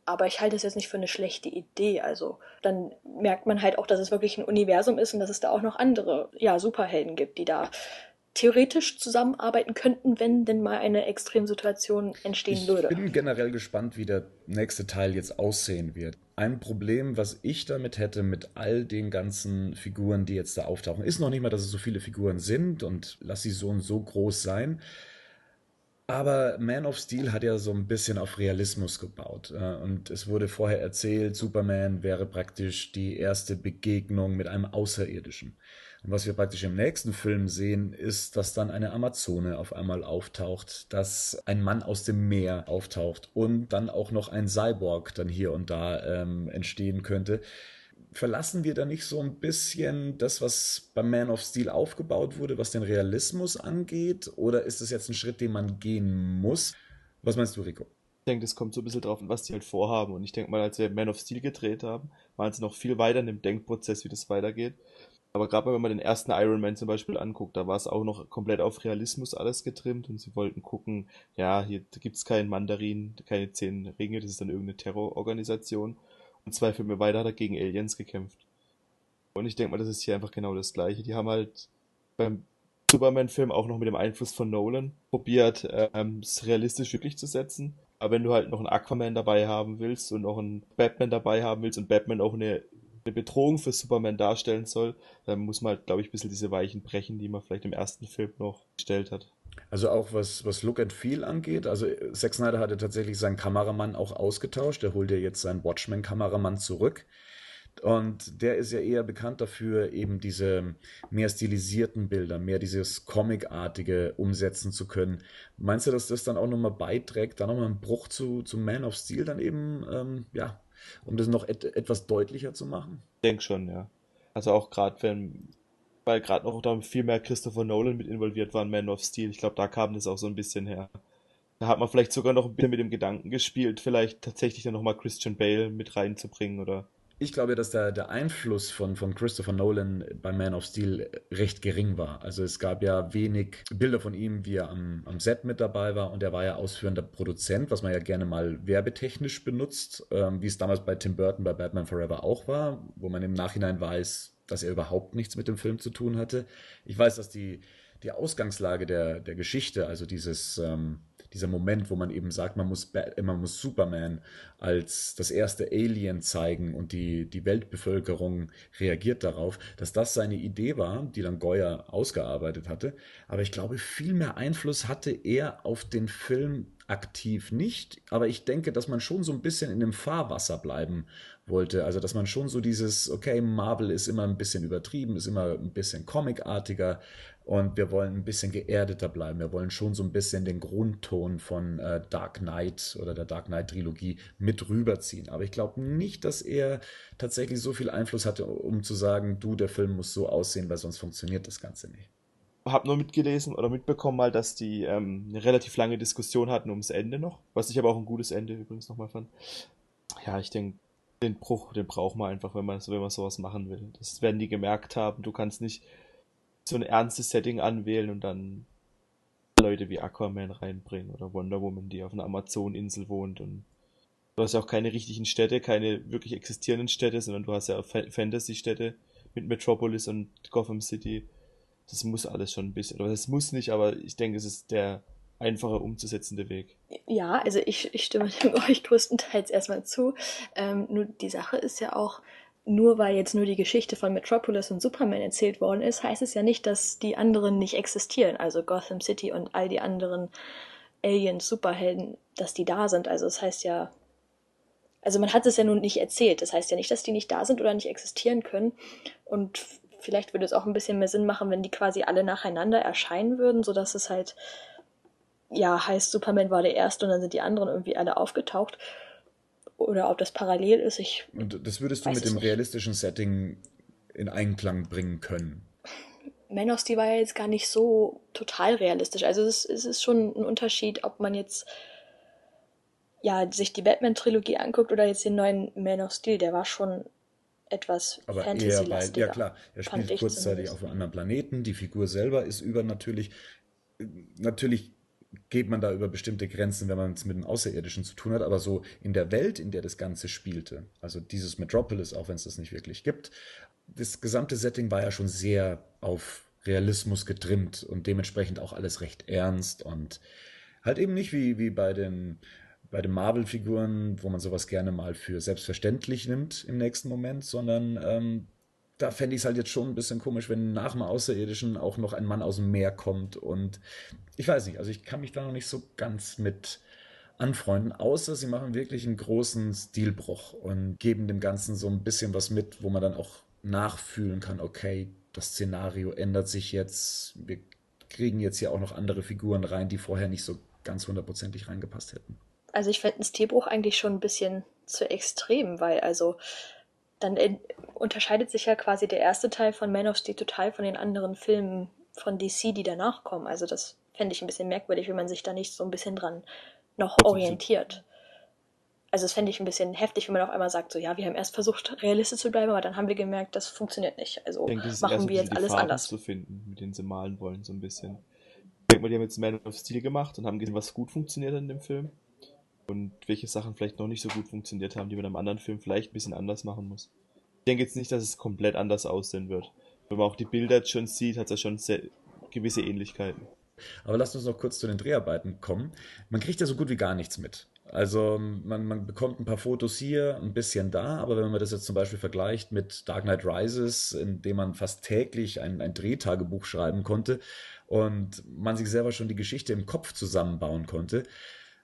Aber ich halte es jetzt nicht für eine schlechte Idee. Also dann merkt man halt auch, dass es wirklich ein Universum ist und dass es da auch noch andere ja, Superhelden gibt, die da theoretisch zusammenarbeiten könnten, wenn denn mal eine Extremsituation entstehen ich würde. Ich bin generell gespannt, wie der nächste Teil jetzt aussehen wird. Ein Problem, was ich damit hätte, mit all den ganzen Figuren, die jetzt da auftauchen, ist noch nicht mal, dass es so viele Figuren sind und lass sie so und so groß sein. Aber Man of Steel hat ja so ein bisschen auf Realismus gebaut. Und es wurde vorher erzählt, Superman wäre praktisch die erste Begegnung mit einem Außerirdischen. Und was wir praktisch im nächsten Film sehen, ist, dass dann eine Amazone auf einmal auftaucht, dass ein Mann aus dem Meer auftaucht und dann auch noch ein Cyborg dann hier und da ähm, entstehen könnte. Verlassen wir da nicht so ein bisschen das, was beim Man of Steel aufgebaut wurde, was den Realismus angeht? Oder ist es jetzt ein Schritt, den man gehen muss? Was meinst du, Rico? Ich denke, das kommt so ein bisschen drauf was die halt vorhaben. Und ich denke mal, als wir Man of Steel gedreht haben, waren sie noch viel weiter in dem Denkprozess, wie das weitergeht. Aber gerade wenn man den ersten Iron Man zum Beispiel anguckt, da war es auch noch komplett auf Realismus alles getrimmt und sie wollten gucken, ja, hier gibt es keinen Mandarin, keine zehn Ringe, das ist dann irgendeine Terrororganisation. Und zwei Filme weiter hat er gegen Aliens gekämpft. Und ich denke mal, das ist hier einfach genau das Gleiche. Die haben halt beim Superman-Film auch noch mit dem Einfluss von Nolan probiert, ähm, es realistisch wirklich zu setzen. Aber wenn du halt noch einen Aquaman dabei haben willst und noch einen Batman dabei haben willst und Batman auch eine eine Bedrohung für Superman darstellen soll, dann muss man halt, glaube ich, ein bisschen diese Weichen brechen, die man vielleicht im ersten Film noch gestellt hat. Also auch was, was Look and Feel angeht. Also Zack Snyder hatte tatsächlich seinen Kameramann auch ausgetauscht. Der holt ja jetzt seinen Watchmen-Kameramann zurück. Und der ist ja eher bekannt dafür, eben diese mehr stilisierten Bilder, mehr dieses Comic-artige umsetzen zu können. Meinst du, dass das dann auch nochmal beiträgt, da nochmal einen Bruch zu, zu Man of Steel dann eben ähm, ja, um das noch et etwas deutlicher zu machen? Ich denke schon, ja. Also auch gerade wenn, weil gerade noch da viel mehr Christopher Nolan mit involviert war in Man of Steel, ich glaube, da kam das auch so ein bisschen her. Da hat man vielleicht sogar noch ein bisschen mit dem Gedanken gespielt, vielleicht tatsächlich dann nochmal Christian Bale mit reinzubringen oder ich glaube, dass der, der Einfluss von, von Christopher Nolan bei Man of Steel recht gering war. Also es gab ja wenig Bilder von ihm, wie er am, am Set mit dabei war und er war ja ausführender Produzent, was man ja gerne mal werbetechnisch benutzt, ähm, wie es damals bei Tim Burton bei Batman Forever auch war, wo man im Nachhinein weiß, dass er überhaupt nichts mit dem Film zu tun hatte. Ich weiß, dass die, die Ausgangslage der, der Geschichte, also dieses... Ähm, dieser Moment, wo man eben sagt, man muss, man muss Superman als das erste Alien zeigen und die, die Weltbevölkerung reagiert darauf, dass das seine Idee war, die dann Goya ausgearbeitet hatte. Aber ich glaube, viel mehr Einfluss hatte er auf den Film aktiv nicht, aber ich denke, dass man schon so ein bisschen in dem Fahrwasser bleiben wollte. Also, dass man schon so dieses, okay, Marvel ist immer ein bisschen übertrieben, ist immer ein bisschen comicartiger, und wir wollen ein bisschen geerdeter bleiben. Wir wollen schon so ein bisschen den Grundton von äh, Dark Knight oder der Dark Knight Trilogie mit rüberziehen. Aber ich glaube nicht, dass er tatsächlich so viel Einfluss hatte, um zu sagen, du, der Film muss so aussehen, weil sonst funktioniert das Ganze nicht. Ich habe nur mitgelesen oder mitbekommen mal, dass die ähm, eine relativ lange Diskussion hatten ums Ende noch, was ich aber auch ein gutes Ende übrigens nochmal fand. Ja, ich denke, den Bruch, den braucht man einfach, wenn man, wenn man sowas machen will. Das werden die gemerkt haben. Du kannst nicht so ein ernstes Setting anwählen und dann Leute wie Aquaman reinbringen oder Wonder Woman, die auf einer Amazon-Insel wohnt und du hast ja auch keine richtigen Städte, keine wirklich existierenden Städte, sondern du hast ja Fantasy-Städte mit Metropolis und Gotham City. Das muss alles schon ein bisschen, oder das muss nicht, aber ich denke, es ist der einfacher umzusetzende Weg. Ja, also ich, ich stimme *laughs* euch größtenteils erstmal zu. Ähm, nur die Sache ist ja auch, nur weil jetzt nur die Geschichte von Metropolis und Superman erzählt worden ist, heißt es ja nicht, dass die anderen nicht existieren. Also Gotham City und all die anderen Aliens, Superhelden, dass die da sind. Also es das heißt ja, also man hat es ja nun nicht erzählt. Das heißt ja nicht, dass die nicht da sind oder nicht existieren können. Und vielleicht würde es auch ein bisschen mehr Sinn machen, wenn die quasi alle nacheinander erscheinen würden, sodass es halt, ja, heißt, Superman war der Erste und dann sind die anderen irgendwie alle aufgetaucht. Oder ob das parallel ist, ich. Und das würdest du mit dem nicht. realistischen Setting in Einklang bringen können. Man of Steel war ja jetzt gar nicht so total realistisch. Also es, es ist schon ein Unterschied, ob man jetzt ja sich die Batman-Trilogie anguckt oder jetzt den neuen Man of Steel. Der war schon etwas Aber eher, weil, ja klar, er spielt kurzzeitig auf einem anderen Planeten, die Figur selber ist übernatürlich. Natürlich geht man da über bestimmte Grenzen, wenn man es mit einem Außerirdischen zu tun hat, aber so in der Welt, in der das Ganze spielte, also dieses Metropolis, auch wenn es das nicht wirklich gibt, das gesamte Setting war ja schon sehr auf Realismus getrimmt und dementsprechend auch alles recht ernst und halt eben nicht wie, wie bei den, bei den Marvel-Figuren, wo man sowas gerne mal für selbstverständlich nimmt im nächsten Moment, sondern ähm, da fände ich es halt jetzt schon ein bisschen komisch, wenn nach dem Außerirdischen auch noch ein Mann aus dem Meer kommt und ich weiß nicht, also ich kann mich da noch nicht so ganz mit anfreunden, außer sie machen wirklich einen großen Stilbruch und geben dem Ganzen so ein bisschen was mit, wo man dann auch nachfühlen kann, okay, das Szenario ändert sich jetzt, wir kriegen jetzt hier auch noch andere Figuren rein, die vorher nicht so ganz hundertprozentig reingepasst hätten. Also ich fände einen Stilbruch eigentlich schon ein bisschen zu extrem, weil also dann unterscheidet sich ja quasi der erste Teil von Man of Steel total von den anderen Filmen von DC, die danach kommen. Also das fände ich ein bisschen merkwürdig, wenn man sich da nicht so ein bisschen dran noch orientiert. Also das fände ich ein bisschen heftig, wenn man auf einmal sagt, so ja, wir haben erst versucht, realistisch zu bleiben, aber dann haben wir gemerkt, das funktioniert nicht. Also denke, machen wir jetzt alles Farben anders. zu finden, mit denen sie malen wollen, so ein bisschen. Ich denke mal, die haben jetzt Man of Steel gemacht und haben gesehen, was gut funktioniert in dem Film. Und welche Sachen vielleicht noch nicht so gut funktioniert haben, die man einem anderen Film vielleicht ein bisschen anders machen muss. Ich denke jetzt nicht, dass es komplett anders aussehen wird. Wenn man auch die Bilder schon sieht, hat es ja schon sehr, gewisse Ähnlichkeiten. Aber lasst uns noch kurz zu den Dreharbeiten kommen. Man kriegt ja so gut wie gar nichts mit. Also man, man bekommt ein paar Fotos hier, ein bisschen da, aber wenn man das jetzt zum Beispiel vergleicht mit Dark Knight Rises, in dem man fast täglich ein, ein Drehtagebuch schreiben konnte und man sich selber schon die Geschichte im Kopf zusammenbauen konnte,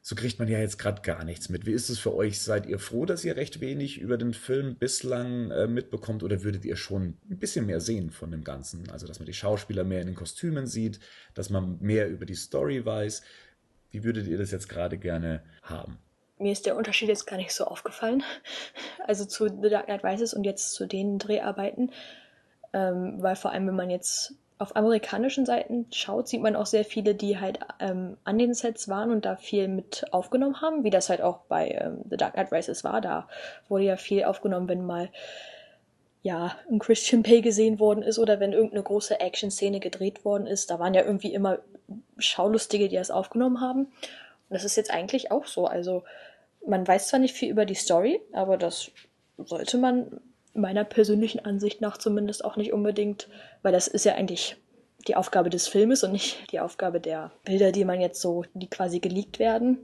so kriegt man ja jetzt gerade gar nichts mit. Wie ist es für euch? Seid ihr froh, dass ihr recht wenig über den Film bislang äh, mitbekommt oder würdet ihr schon ein bisschen mehr sehen von dem Ganzen? Also, dass man die Schauspieler mehr in den Kostümen sieht, dass man mehr über die Story weiß. Wie würdet ihr das jetzt gerade gerne haben? Mir ist der Unterschied jetzt gar nicht so aufgefallen. Also zu The Dark Knight Rises und jetzt zu den Dreharbeiten. Ähm, weil vor allem, wenn man jetzt auf amerikanischen Seiten schaut, sieht man auch sehr viele, die halt ähm, an den Sets waren und da viel mit aufgenommen haben, wie das halt auch bei ähm, The Dark Knight Rises war. Da wurde ja viel aufgenommen, wenn mal ja, ein Christian Bale gesehen worden ist oder wenn irgendeine große Action-Szene gedreht worden ist. Da waren ja irgendwie immer Schaulustige, die das aufgenommen haben. Und das ist jetzt eigentlich auch so. Also man weiß zwar nicht viel über die Story, aber das sollte man meiner persönlichen Ansicht nach zumindest auch nicht unbedingt, weil das ist ja eigentlich die Aufgabe des Filmes und nicht die Aufgabe der Bilder, die man jetzt so, die quasi geleakt werden.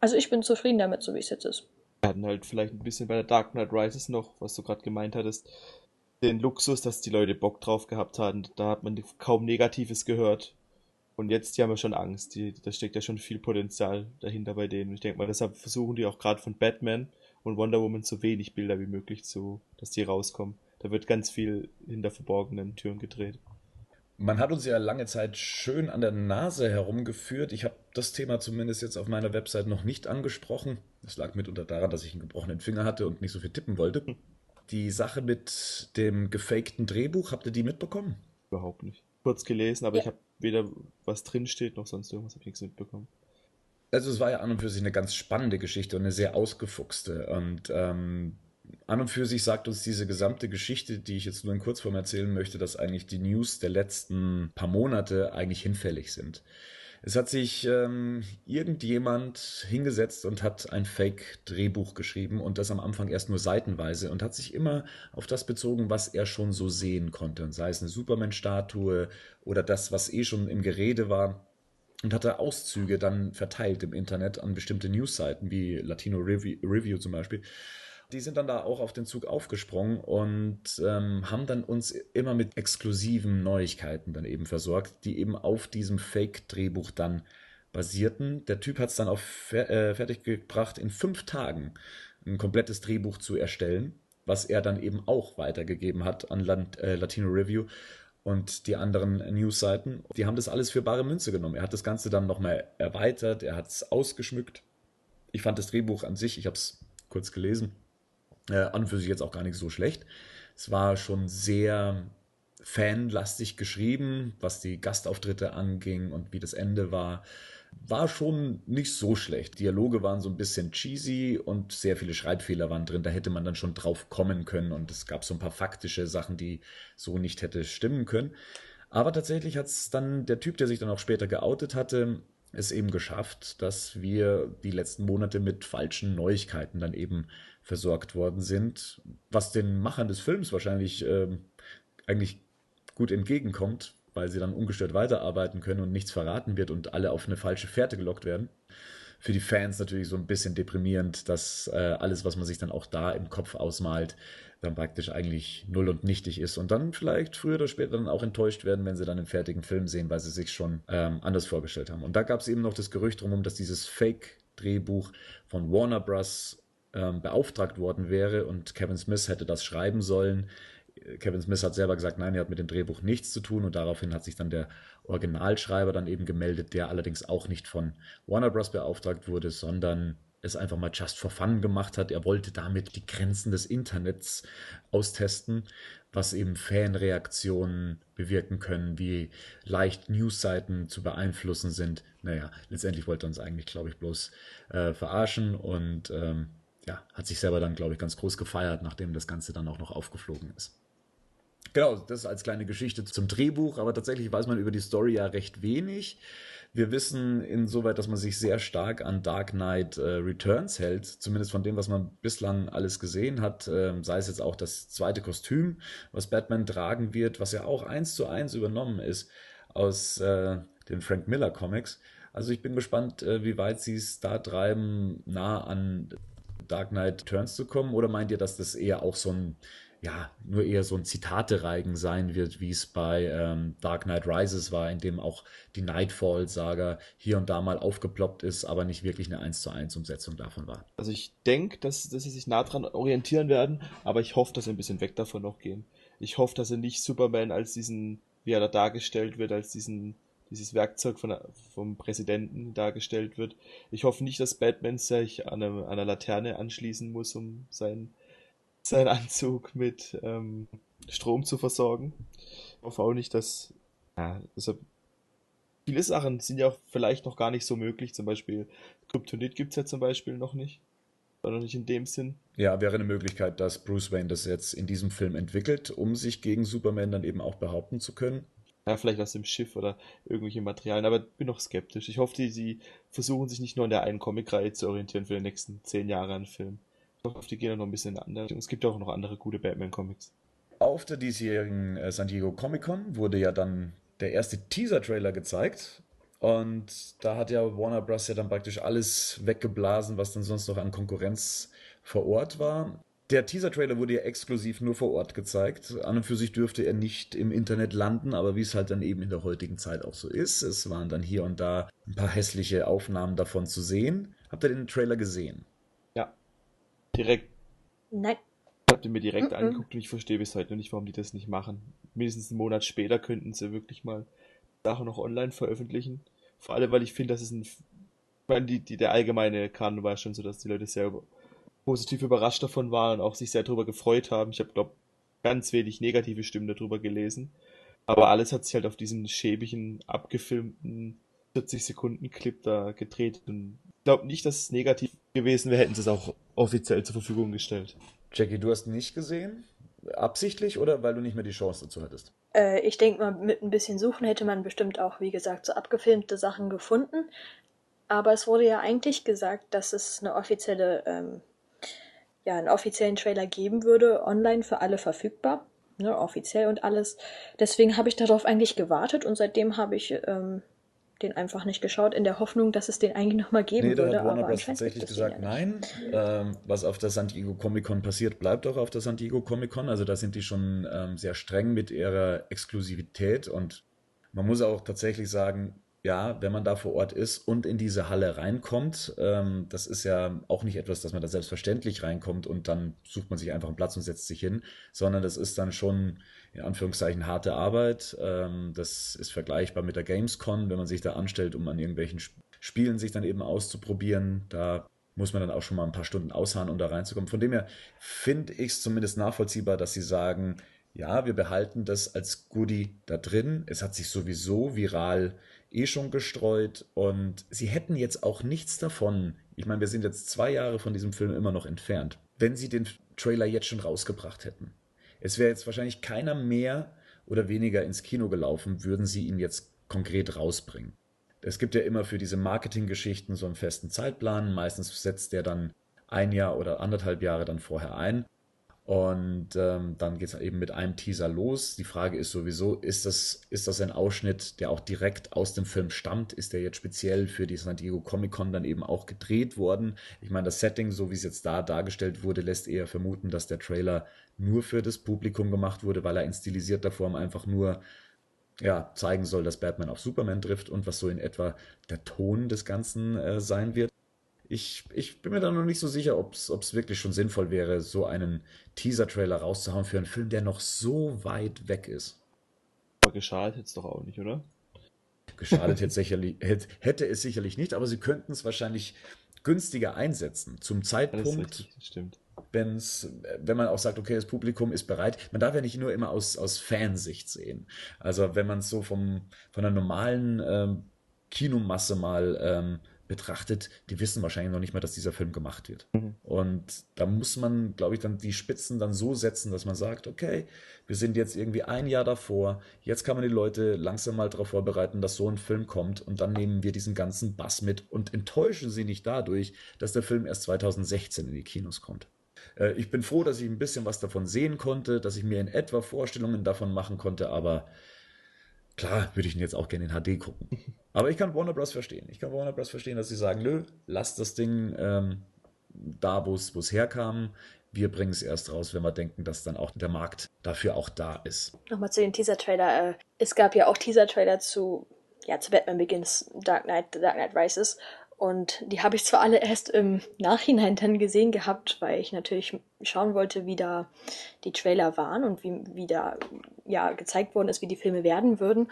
Also ich bin zufrieden damit, so wie es jetzt ist. Wir hatten halt vielleicht ein bisschen bei der Dark Knight Rises noch, was du gerade gemeint hattest, den Luxus, dass die Leute Bock drauf gehabt hatten. Da hat man kaum Negatives gehört. Und jetzt, die haben ja schon Angst. Die, da steckt ja schon viel Potenzial dahinter bei denen. Ich denke mal, deshalb versuchen die auch gerade von Batman und Wonder Woman so wenig Bilder wie möglich zu, dass die rauskommen. Da wird ganz viel hinter verborgenen Türen gedreht. Man hat uns ja lange Zeit schön an der Nase herumgeführt. Ich habe das Thema zumindest jetzt auf meiner Website noch nicht angesprochen. Das lag mitunter daran, dass ich einen gebrochenen Finger hatte und nicht so viel tippen wollte. Die Sache mit dem gefakten Drehbuch, habt ihr die mitbekommen? Überhaupt nicht. Kurz gelesen, aber Ja. ich habe weder was drin steht noch sonst irgendwas, habe ich nichts mitbekommen. Also es war ja an und für sich eine ganz spannende Geschichte und eine sehr ausgefuchste. Und ähm, an und für sich sagt uns diese gesamte Geschichte, die ich jetzt nur in Kurzform erzählen möchte, dass eigentlich die News der letzten paar Monate eigentlich hinfällig sind. Es hat sich ähm, irgendjemand hingesetzt und hat ein Fake-Drehbuch geschrieben und das am Anfang erst nur seitenweise und hat sich immer auf das bezogen, was er schon so sehen konnte. Und sei es eine Superman-Statue oder das, was eh schon im Gerede war und hatte Auszüge dann verteilt im Internet an bestimmte Newsseiten wie Latino Review, Review zum Beispiel. Die sind dann da auch auf den Zug aufgesprungen und ähm, haben dann uns immer mit exklusiven Neuigkeiten dann eben versorgt, die eben auf diesem Fake-Drehbuch dann basierten. Der Typ hat es dann auch fer äh, fertig gebracht in fünf Tagen ein komplettes Drehbuch zu erstellen, was er dann eben auch weitergegeben hat an Land, äh, Latino Review und die anderen Newsseiten. Die haben das alles für bare Münze genommen. Er hat das Ganze dann nochmal erweitert, er hat es ausgeschmückt. Ich fand das Drehbuch an sich, ich habe es kurz gelesen, äh, an und für sich jetzt auch gar nicht so schlecht. Es war schon sehr fanlastig geschrieben, was die Gastauftritte anging und wie das Ende war war schon nicht so schlecht. Dialoge waren so ein bisschen cheesy und sehr viele Schreibfehler waren drin. Da hätte man dann schon drauf kommen können und es gab so ein paar faktische Sachen, die so nicht hätte stimmen können. Aber tatsächlich hat es dann der Typ, der sich dann auch später geoutet hatte, es eben geschafft, dass wir die letzten Monate mit falschen Neuigkeiten dann eben versorgt worden sind, was den Machern des Films wahrscheinlich äh, eigentlich gut entgegenkommt, weil sie dann ungestört weiterarbeiten können und nichts verraten wird und alle auf eine falsche Fährte gelockt werden. Für die Fans natürlich so ein bisschen deprimierend, dass äh, alles, was man sich dann auch da im Kopf ausmalt, dann praktisch eigentlich null und nichtig ist und dann vielleicht früher oder später dann auch enttäuscht werden, wenn sie dann einen fertigen Film sehen, weil sie sich schon ähm, anders vorgestellt haben. Und da gab es eben noch das Gerücht drum, dass dieses Fake-Drehbuch von Warner Bros. Ähm, beauftragt worden wäre und Kevin Smith hätte das schreiben sollen. Kevin Smith hat selber gesagt, nein, er hat mit dem Drehbuch nichts zu tun und daraufhin hat sich dann der Originalschreiber dann eben gemeldet, der allerdings auch nicht von Warner Bros. beauftragt wurde, sondern es einfach mal just for fun gemacht hat. Er wollte damit die Grenzen des Internets austesten, was eben Fanreaktionen bewirken können, wie leicht Newsseiten zu beeinflussen sind. Naja, letztendlich wollte er uns eigentlich, glaube ich, bloß äh, verarschen und ähm, ja, hat sich selber dann, glaube ich, ganz groß gefeiert, nachdem das Ganze dann auch noch aufgeflogen ist. Genau, das als kleine Geschichte zum Drehbuch, aber tatsächlich weiß man über die Story ja recht wenig. Wir wissen insoweit, dass man sich sehr stark an Dark Knight äh, Returns hält, zumindest von dem, was man bislang alles gesehen hat, äh, sei es jetzt auch das zweite Kostüm, was Batman tragen wird, was ja auch eins zu eins übernommen ist aus äh, den Frank Miller Comics. Also ich bin gespannt, äh, wie weit sie es da treiben, nah an Dark Knight Returns zu kommen, oder meint ihr, dass das eher auch so ein ja, nur eher so ein Zitate-Reigen sein wird, wie es bei ähm, Dark Knight Rises war, in dem auch die Nightfall-Saga hier und da mal aufgeploppt ist, aber nicht wirklich eine 1 zu 1 Umsetzung davon war. Also ich denke, dass, dass sie sich nah dran orientieren werden, aber ich hoffe, dass sie ein bisschen weg davon noch gehen. Ich hoffe, dass sie nicht Superman als diesen, wie er da dargestellt wird, als diesen dieses Werkzeug von, vom Präsidenten dargestellt wird. Ich hoffe nicht, dass Batman sich an, eine, an einer Laterne anschließen muss, um sein seinen Anzug mit ähm, Strom zu versorgen. Ich hoffe auch nicht, dass. Ja, also viele Sachen sind ja vielleicht noch gar nicht so möglich. Zum Beispiel Kryptonit gibt es ja zum Beispiel noch nicht. Oder nicht in dem Sinn. Ja, wäre eine Möglichkeit, dass Bruce Wayne das jetzt in diesem Film entwickelt, um sich gegen Superman dann eben auch behaupten zu können. Ja, vielleicht aus dem Schiff oder irgendwelche Materialien, aber bin noch skeptisch. Ich hoffe, die, sie versuchen sich nicht nur in der einen Comicreihe zu orientieren für die nächsten zehn Jahre an Film auf die gehen noch ein bisschen in andere Richtung. Es gibt auch noch andere gute Batman-Comics. Auf der diesjährigen äh, San Diego Comic Con wurde ja dann der erste Teaser-Trailer gezeigt. Und da hat ja Warner Bros. ja dann praktisch alles weggeblasen, was dann sonst noch an Konkurrenz vor Ort war. Der Teaser-Trailer wurde ja exklusiv nur vor Ort gezeigt. An und für sich dürfte er nicht im Internet landen, aber wie es halt dann eben in der heutigen Zeit auch so ist, es waren dann hier und da ein paar hässliche Aufnahmen davon zu sehen. Habt ihr den Trailer gesehen? Direkt. Nein. Ich habe den mir direkt mm -mm. angeguckt und ich verstehe bis heute noch nicht, warum die das nicht machen. Mindestens einen Monat später könnten sie wirklich mal Sachen noch online veröffentlichen. Vor allem, weil ich finde, dass es ein. Ich meine, die, die, der allgemeine Kanon war schon so, dass die Leute sehr positiv überrascht davon waren und auch sich sehr darüber gefreut haben. Ich habe, glaube ganz wenig negative Stimmen darüber gelesen. Aber alles hat sich halt auf diesen schäbigen, abgefilmten 40 Sekunden Clip da gedreht. Und ich glaube nicht, dass es negativ gewesen wäre, hätten sie es auch offiziell zur Verfügung gestellt. Jackie, du hast nicht gesehen? Absichtlich oder weil du nicht mehr die Chance dazu hattest? Äh, ich denke mal, mit ein bisschen Suchen hätte man bestimmt auch, wie gesagt, so abgefilmte Sachen gefunden. Aber es wurde ja eigentlich gesagt, dass es eine offizielle, ähm, ja, einen offiziellen Trailer geben würde, online für alle verfügbar. Ne, offiziell und alles. Deswegen habe ich darauf eigentlich gewartet und seitdem habe ich ähm, den einfach nicht geschaut, in der Hoffnung, dass es den eigentlich nochmal geben nee, da würde. Hat Warner Bros. tatsächlich gesagt, nein. Ähm, was auf der San Diego Comic Con passiert, bleibt auch auf der San Diego Comic Con. Also da sind die schon ähm, sehr streng mit ihrer Exklusivität und man muss auch tatsächlich sagen, ja, wenn man da vor Ort ist und in diese Halle reinkommt, ähm, das ist ja auch nicht etwas, dass man da selbstverständlich reinkommt und dann sucht man sich einfach einen Platz und setzt sich hin, sondern das ist dann schon in Anführungszeichen harte Arbeit. Ähm, das ist vergleichbar mit der Gamescom, wenn man sich da anstellt, um an irgendwelchen Spielen sich dann eben auszuprobieren. Da muss man dann auch schon mal ein paar Stunden ausharren, um da reinzukommen. Von dem her finde ich es zumindest nachvollziehbar, dass sie sagen, ja, wir behalten das als Goodie da drin. Es hat sich sowieso viral eh schon gestreut und sie hätten jetzt auch nichts davon. Ich meine, wir sind jetzt zwei Jahre von diesem Film immer noch entfernt. Wenn sie den Trailer jetzt schon rausgebracht hätten. Es wäre jetzt wahrscheinlich keiner mehr oder weniger ins Kino gelaufen, würden sie ihn jetzt konkret rausbringen. Es gibt ja immer für diese Marketinggeschichten so einen festen Zeitplan. Meistens setzt der dann ein Jahr oder anderthalb Jahre dann vorher ein. Und ähm, dann geht es eben mit einem Teaser los. Die Frage ist sowieso, ist das, ist das ein Ausschnitt, der auch direkt aus dem Film stammt? Ist der jetzt speziell für die San Diego Comic Con dann eben auch gedreht worden? Ich meine, das Setting, so wie es jetzt da dargestellt wurde, lässt eher vermuten, dass der Trailer nur für das Publikum gemacht wurde, weil er in stilisierter Form einfach nur ja, zeigen soll, dass Batman auf Superman trifft und was so in etwa der Ton des Ganzen äh, sein wird. Ich, ich bin mir da noch nicht so sicher, ob es wirklich schon sinnvoll wäre, so einen Teaser-Trailer rauszuhauen für einen Film, der noch so weit weg ist. Aber geschadet hätte es doch auch nicht, oder? Geschadet *laughs* hätte, sicherlich, hätte, hätte es sicherlich nicht, aber sie könnten es wahrscheinlich günstiger einsetzen. Zum Zeitpunkt, wenn's, wenn man auch sagt, okay, das Publikum ist bereit. Man darf ja nicht nur immer aus, aus Fansicht sehen. Also wenn man es so vom, von einer normalen ähm, Kinomasse mal ähm, betrachtet, die wissen wahrscheinlich noch nicht mal, dass dieser Film gemacht wird. Mhm. Und da muss man, glaube ich, dann die Spitzen dann so setzen, dass man sagt, okay, wir sind jetzt irgendwie ein Jahr davor, jetzt kann man die Leute langsam mal darauf vorbereiten, dass so ein Film kommt und dann nehmen wir diesen ganzen Bass mit und enttäuschen sie nicht dadurch, dass der Film erst 2016 in die Kinos kommt. Äh, ich bin froh, dass ich ein bisschen was davon sehen konnte, dass ich mir in etwa Vorstellungen davon machen konnte, aber Klar, würde ich ihn jetzt auch gerne in HD gucken. *laughs* Aber ich kann Warner Bros. verstehen. Ich kann Warner Bros. verstehen, dass sie sagen, nö, lass das Ding ähm, da, wo es herkam. Wir bringen es erst raus, wenn wir denken, dass dann auch der Markt dafür auch da ist. Nochmal zu den Teaser-Trailer. Äh, es gab ja auch Teaser-Trailer zu, ja, zu Batman Begins, Dark Knight, The Dark Knight Rises. Und die habe ich zwar alle erst im Nachhinein dann gesehen gehabt, weil ich natürlich schauen wollte, wie da die Trailer waren und wie, wie da ja gezeigt worden ist, wie die Filme werden würden.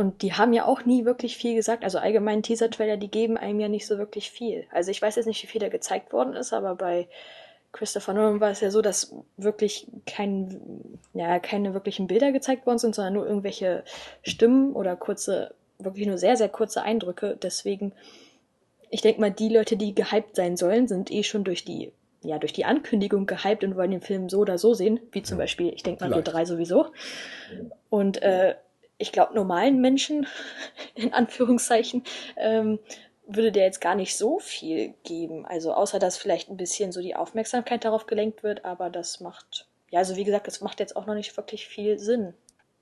Und die haben ja auch nie wirklich viel gesagt. Also allgemein Teaser-Trailer, die geben einem ja nicht so wirklich viel. Also ich weiß jetzt nicht, wie viel da gezeigt worden ist, aber bei Christopher Nolan war es ja so, dass wirklich kein, ja, keine wirklichen Bilder gezeigt worden sind, sondern nur irgendwelche Stimmen oder kurze, wirklich nur sehr, sehr kurze Eindrücke. Deswegen ich denke mal, die Leute, die gehypt sein sollen, sind eh schon durch die, ja, durch die Ankündigung gehypt und wollen den Film so oder so sehen, wie zum. Beispiel, ich denke mal, wir drei sowieso. Und äh, ich glaube, normalen Menschen, *laughs* in Anführungszeichen, ähm, würde der jetzt gar nicht so viel geben. Also außer dass vielleicht ein bisschen so die Aufmerksamkeit darauf gelenkt wird, aber das macht, ja, also wie gesagt, das macht jetzt auch noch nicht wirklich viel Sinn.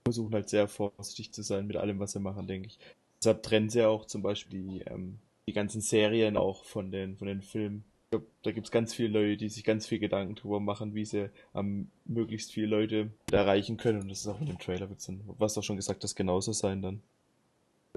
Versuchen halt sehr vorsichtig zu sein mit allem, was sie machen, denke ich. Deshalb trennen sie ja auch zum Beispiel die ähm, die ganzen Serien auch von den, von den Filmen. Glaube, da gibt es ganz viele Leute, die sich ganz viel Gedanken drüber machen, wie sie am möglichst viele Leute erreichen können. Und das ist auch in dem Trailer, was auch schon gesagt, das genauso sein dann.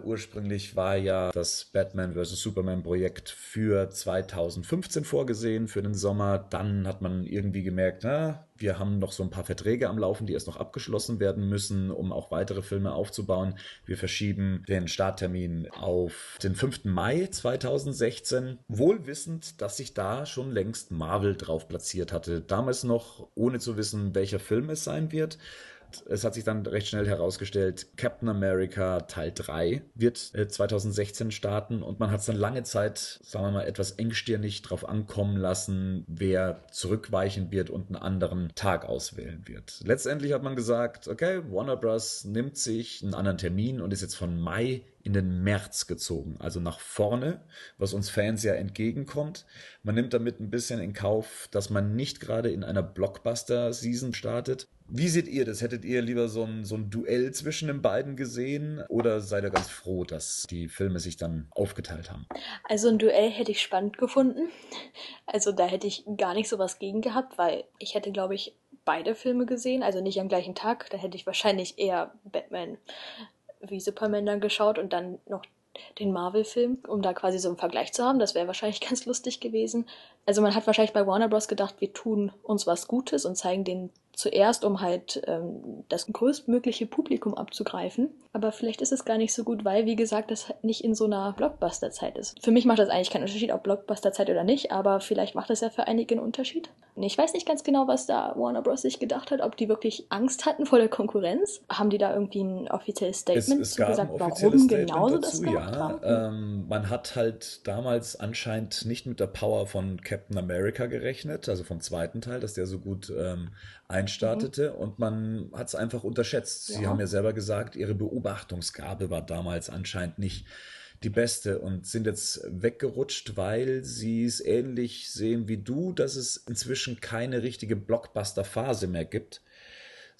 Ursprünglich war ja das Batman vs. Superman Projekt für 2015 vorgesehen, für den Sommer. Dann hat man irgendwie gemerkt, na, wir haben noch so ein paar Verträge am Laufen, die erst noch abgeschlossen werden müssen, um auch weitere Filme aufzubauen. Wir verschieben den Starttermin auf den 5. Mai 2016, wohl wissend, dass sich da schon längst Marvel drauf platziert hatte. Damals noch ohne zu wissen, welcher Film es sein wird es hat sich dann recht schnell herausgestellt, Captain America Teil 3 wird 2016 äh, starten und man hat es dann lange Zeit, sagen wir mal, etwas engstirnig drauf ankommen lassen, wer zurückweichen wird und einen anderen Tag auswählen wird. Letztendlich hat man gesagt, okay, Warner Bros. nimmt sich einen anderen Termin und ist jetzt von Mai in den März gezogen, also nach vorne, was uns Fans ja entgegenkommt. Man nimmt damit ein bisschen in Kauf, dass man nicht gerade in einer Blockbuster-Season startet, wie seht ihr das? Hättet ihr lieber so ein, so ein Duell zwischen den beiden gesehen oder seid ihr ganz froh, dass die Filme sich dann aufgeteilt haben? Also ein Duell hätte ich spannend gefunden. Also da hätte ich gar nicht so was gegen gehabt, weil ich hätte, glaube ich, beide Filme gesehen, also nicht am gleichen Tag. Da hätte ich wahrscheinlich eher Batman wie Superman dann geschaut und dann noch den Marvel-Film, um da quasi so einen Vergleich zu haben. Das wäre wahrscheinlich *laughs* ganz lustig gewesen. Also man hat wahrscheinlich bei Warner Bros. gedacht, wir tun uns was Gutes und zeigen den zuerst, um halt ähm, das größtmögliche Publikum abzugreifen. Aber vielleicht ist es gar nicht so gut, weil, wie gesagt, das nicht in so einer Blockbuster-Zeit ist. Für mich macht das eigentlich keinen Unterschied, ob Blockbuster-Zeit oder nicht, aber vielleicht macht das ja für einige einen Unterschied. Ich weiß nicht ganz genau, was da Warner Bros. sich gedacht hat, ob die wirklich Angst hatten vor der Konkurrenz. Haben die da irgendwie ein offizielles Statement es, es gesagt, ein warum genau Statement das gemacht ja. Ähm, man hat halt damals anscheinend nicht mit der Power von Captain America gerechnet, also vom zweiten Teil, dass der so gut ähm, einstartete und man hat es einfach unterschätzt. Sie Ja. haben ja selber gesagt, ihre Beobachtungsgabe war damals anscheinend nicht die beste und sind jetzt weggerutscht, weil sie es ähnlich sehen wie du, dass es inzwischen keine richtige Blockbuster-Phase mehr gibt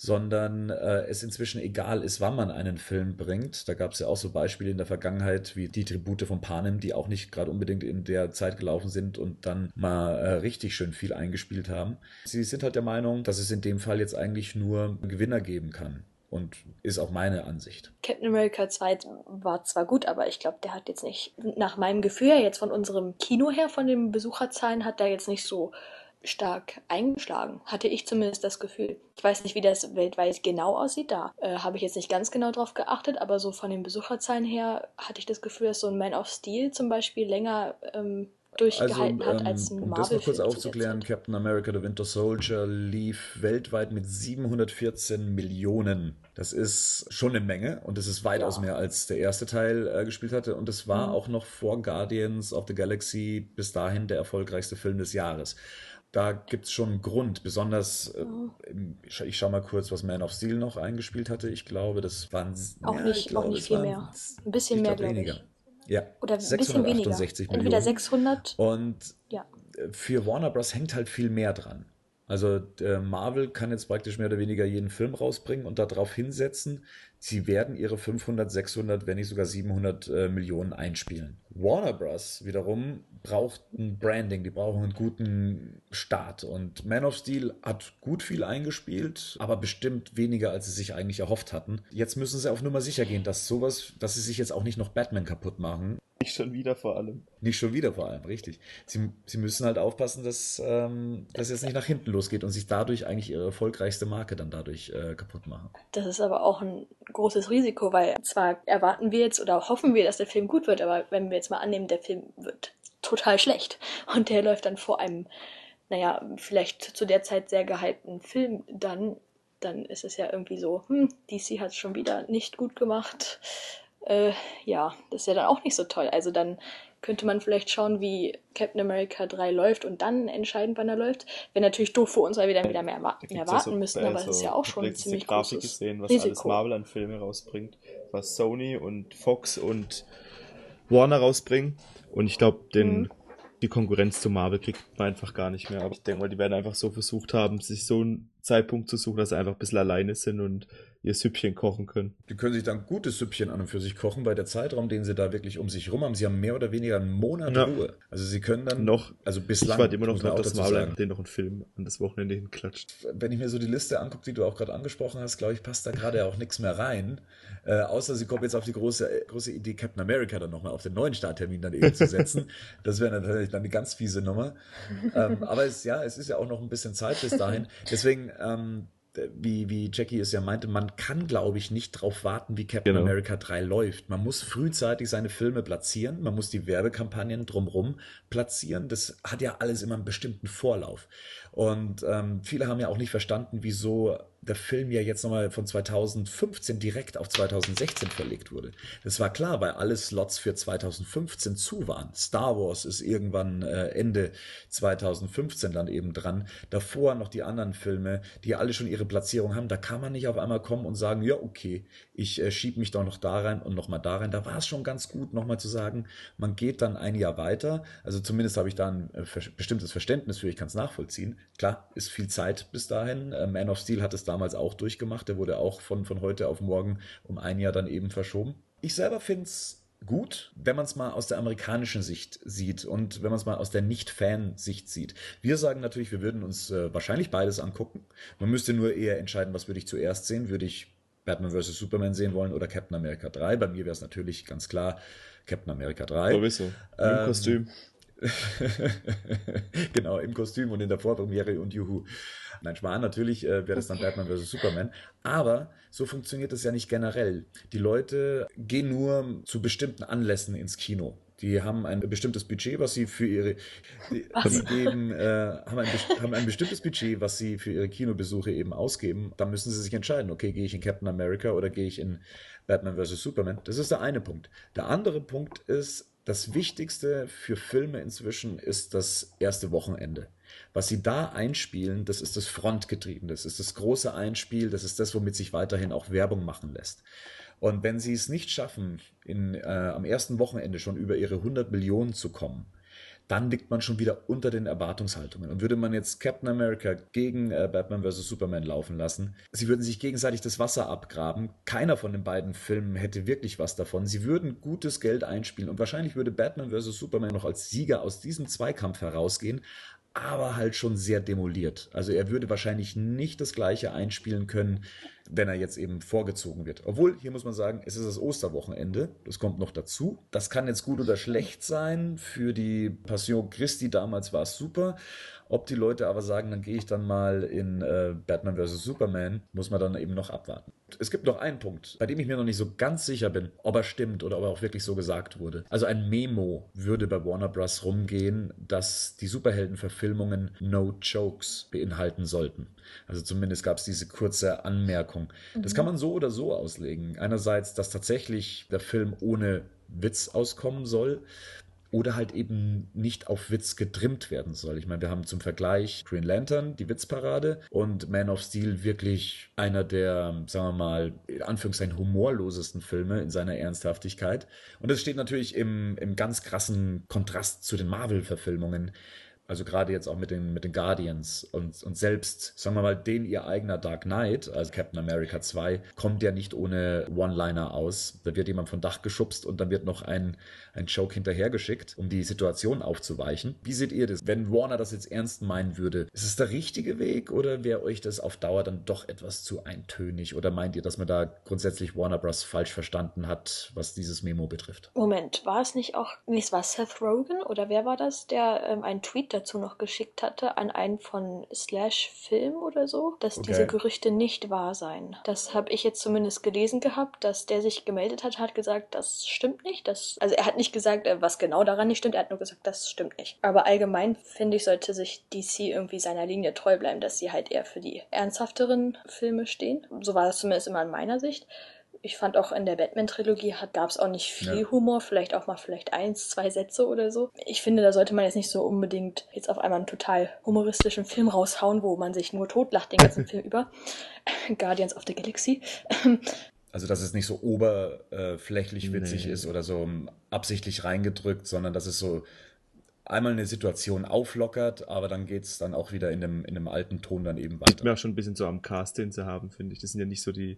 sondern äh, es inzwischen egal ist, wann man einen Film bringt. Da gab es ja auch so Beispiele in der Vergangenheit wie die Tribute von Panem, die auch nicht gerade unbedingt in der Zeit gelaufen sind und dann mal äh, richtig schön viel eingespielt haben. Sie sind halt der Meinung, dass es in dem Fall jetzt eigentlich nur Gewinner geben kann. Und ist auch meine Ansicht. Captain America 2 war zwar gut, aber ich glaube, der hat jetzt nicht, nach meinem Gefühl jetzt von unserem Kino her, von den Besucherzahlen, hat der jetzt nicht so stark eingeschlagen. Hatte ich zumindest das Gefühl. Ich weiß nicht, wie das weltweit genau aussieht. Da äh, habe ich jetzt nicht ganz genau drauf geachtet, aber so von den Besucherzahlen her hatte ich das Gefühl, dass so ein Man of Steel zum Beispiel länger ähm, durchgehalten hat als ein Also, um das noch kurz aufzuklären. Captain America The Winter Soldier lief weltweit mit 714 Millionen. Das ist schon eine Menge und das ist weitaus Ja. mehr als der erste Teil äh, gespielt hatte. Und es war Mhm. auch noch vor Guardians of the Galaxy bis dahin der erfolgreichste Film des Jahres. Da gibt es schon einen Grund, besonders, äh, ich, schau mal kurz, was Man of Steel noch eingespielt hatte. Ich glaube, das waren Auch ja, nicht- ich glaube, auch nicht viel waren- mehr. Ein bisschen ich mehr, glaube, weniger. ich. Ja, Oder ein bisschen weniger. 668 Entweder Millionen. 600, Und ja. für Warner Bros. hängt halt viel mehr dran. Also äh, Marvel kann jetzt praktisch mehr oder weniger jeden Film rausbringen und darauf hinsetzen, sie werden ihre 500, 600, wenn nicht sogar 700 äh, Millionen einspielen. Warner Bros. wiederum braucht ein Branding, die brauchen einen guten Start. Und Man of Steel hat gut viel eingespielt, aber bestimmt weniger, als sie sich eigentlich erhofft hatten. Jetzt müssen sie auf Nummer sicher gehen, dass sowas, dass sie sich jetzt auch nicht noch Batman kaputt machen. Nicht schon wieder vor allem. Nicht schon wieder vor allem, richtig. Sie, sie müssen halt aufpassen, dass ähm, das jetzt nicht nach hinten losgeht und sich dadurch eigentlich ihre erfolgreichste Marke dann dadurch äh, kaputt machen. Das ist aber auch ein großes Risiko, weil zwar erwarten wir jetzt oder hoffen wir, dass der Film gut wird, aber wenn wir jetzt mal annehmen, der Film wird total schlecht *laughs* und der läuft dann vor einem, naja, vielleicht zu der Zeit sehr gehypten Film dann, dann ist es ja irgendwie so, hm, DC hat es schon wieder nicht gut gemacht. Äh, ja, das ist ja dann auch nicht so toll. Also dann könnte man vielleicht schauen, wie Captain America 3 läuft und dann entscheiden, wann er läuft. Wäre natürlich doof für uns, weil wir dann wieder mehr, mehr warten so- müssen, aber es so ist ja auch schon ein ziemlich Grafik großes gesehen, was alles Risiko. Marvel an Filme rausbringt, was Sony und Fox und Warner rausbringen. Und ich glaube, den Mhm. die Konkurrenz zu Marvel kriegt man einfach gar nicht mehr. Aber ich denke mal, die werden einfach so versucht haben, sich so einen Zeitpunkt zu suchen, dass sie einfach ein bisschen alleine sind und ihr Süppchen kochen können. Die können sich dann gutes Süppchen an und für sich kochen, weil der Zeitraum, den sie da wirklich um sich rum haben, sie haben mehr oder weniger einen Monat Ja. Ruhe. Also sie können dann Noch, also ich bislang, warte immer noch drauf, dass sagen. den noch einen Film an das Wochenende hinklatscht. wenn ich mir so die Liste angucke, die du auch gerade angesprochen hast, glaube ich, passt da gerade auch nichts mehr rein. Äh, außer sie kommen jetzt auf die große, äh, große Idee, Captain America dann nochmal auf den neuen Starttermin dann eben zu setzen. *laughs* Das wäre natürlich dann eine ganz fiese Nummer. ähm, aber es, ja, es ist ja auch noch ein bisschen Zeit bis dahin. *laughs* Deswegen, ähm, wie, wie Jackie es ja meinte, man kann, glaube ich, nicht drauf warten, wie Captain Genau. America 3 läuft. Man muss frühzeitig seine Filme platzieren, man muss die Werbekampagnen drumherum platzieren. Das hat ja alles immer einen bestimmten Vorlauf. Und ähm, viele haben ja auch nicht verstanden, wieso der Film ja jetzt nochmal von 2015 direkt auf 2016 verlegt wurde. Das war klar, weil alle Slots für 2015 zu waren. Star Wars ist irgendwann äh, Ende 2015 dann eben dran. Davor noch die anderen Filme, die alle schon ihre Platzierung haben. Da kann man nicht auf einmal kommen und sagen, ja, okay, ich äh, schiebe mich doch noch da rein und nochmal da rein. Da war es schon ganz gut, nochmal zu sagen, man geht dann ein Jahr weiter. Also zumindest habe ich da ein äh, bestimmtes Verständnis für, ich kann es nachvollziehen. Klar, ist viel Zeit bis dahin. Man of Steel hat es damals auch durchgemacht. Der wurde auch von, von heute auf morgen um ein Jahr dann eben verschoben. Ich selber finde es gut, wenn man es mal aus der amerikanischen Sicht sieht und wenn man es mal aus der Nicht-Fan-Sicht sieht. Wir sagen natürlich, wir würden uns äh, wahrscheinlich beides angucken. Man müsste nur eher entscheiden, was würde ich zuerst sehen. Würde ich Batman vs. Superman sehen wollen oder Captain America 3. Bei mir wäre es natürlich ganz klar Captain America 3. Sowieso. Im ähm, Kostüm. *laughs* genau, im Kostüm und in der Vorpremiere und juhu. Nein, Schwan, natürlich äh, wäre das dann Batman vs. Superman. Aber so funktioniert es ja nicht generell. Die Leute gehen nur zu bestimmten Anlässen ins Kino. Die haben ein bestimmtes Budget, was sie für ihre, die, die geben, äh, haben, ein, haben ein bestimmtes Budget, was sie für ihre Kinobesuche eben ausgeben. Da müssen sie sich entscheiden, okay, gehe ich in Captain America oder gehe ich in Batman vs. Superman? Das ist der eine Punkt. Der andere Punkt ist, das Wichtigste für Filme inzwischen ist das erste Wochenende. Was sie da einspielen, das ist das Frontgetrieben, das ist das große Einspiel, das ist das, womit sich weiterhin auch Werbung machen lässt. Und wenn sie es nicht schaffen, in, äh, am ersten Wochenende schon über ihre 100 Millionen zu kommen, dann liegt man schon wieder unter den Erwartungshaltungen. Und würde man jetzt Captain America gegen äh, Batman vs. Superman laufen lassen, sie würden sich gegenseitig das Wasser abgraben. Keiner von den beiden Filmen hätte wirklich was davon. Sie würden gutes Geld einspielen und wahrscheinlich würde Batman vs. Superman noch als Sieger aus diesem Zweikampf herausgehen, aber halt schon sehr demoliert. Also er würde wahrscheinlich nicht das gleiche einspielen können, wenn er jetzt eben vorgezogen wird. Obwohl, hier muss man sagen, es ist das Osterwochenende, das kommt noch dazu. Das kann jetzt gut oder schlecht sein. Für die Passion Christi damals war es super. Ob die Leute aber sagen, dann gehe ich dann mal in äh, Batman vs. Superman, muss man dann eben noch abwarten. Es gibt noch einen Punkt, bei dem ich mir noch nicht so ganz sicher bin, ob er stimmt oder ob er auch wirklich so gesagt wurde. Also ein Memo würde bei Warner Bros. rumgehen, dass die Superheldenverfilmungen No Jokes beinhalten sollten. Also zumindest gab es diese kurze Anmerkung. Das kann mhm. man so oder so auslegen. Einerseits, dass tatsächlich der Film ohne Witz auskommen soll oder halt eben nicht auf Witz getrimmt werden soll. Ich meine, wir haben zum Vergleich Green Lantern, die Witzparade, und Man of Steel wirklich einer der, sagen wir mal, in Anführungszeichen humorlosesten Filme in seiner Ernsthaftigkeit. Und das steht natürlich im, im ganz krassen Kontrast zu den Marvel-Verfilmungen, also gerade jetzt auch mit den, mit den Guardians und, und selbst, sagen wir mal, den ihr eigener Dark Knight, also Captain America 2, kommt ja nicht ohne One-Liner aus. Da wird jemand von Dach geschubst und dann wird noch ein, ein Joke hinterhergeschickt, um die Situation aufzuweichen. Wie seht ihr das? Wenn Warner das jetzt ernst meinen würde, ist es der richtige Weg oder wäre euch das auf Dauer dann doch etwas zu eintönig? Oder meint ihr, dass man da grundsätzlich Warner Bros. falsch verstanden hat, was dieses Memo betrifft? Moment, war es nicht auch, nee, es war Seth Rogen oder wer war das, der ähm, einen Tweet dazu noch geschickt hatte an einen von Slash Film oder so, dass okay. diese Gerüchte nicht wahr seien. Das habe ich jetzt zumindest gelesen gehabt, dass der sich gemeldet hat, hat gesagt, das stimmt nicht. Das, also er hat nicht gesagt, äh, was genau daran nicht stimmt, er hat nur gesagt, das stimmt nicht. Aber allgemein finde ich, sollte sich DC irgendwie seiner Linie treu bleiben, dass sie halt eher für die ernsthafteren Filme stehen. So war das zumindest immer in meiner Sicht ich fand auch in der Batman-Trilogie gab es auch nicht viel ja. Humor, vielleicht auch mal vielleicht eins, zwei Sätze oder so. Ich finde, da sollte man jetzt nicht so unbedingt jetzt auf einmal einen total humoristischen Film raushauen, wo man sich nur totlacht den ganzen *laughs* Film über. Guardians of the Galaxy. Also, dass es nicht so oberflächlich witzig nee. ist oder so absichtlich reingedrückt, sondern dass es so einmal eine Situation auflockert, aber dann geht es dann auch wieder in dem, in dem alten Ton dann eben weiter. Sieht mir auch schon ein bisschen so am Cast, den sie haben, finde ich. Das sind ja nicht so die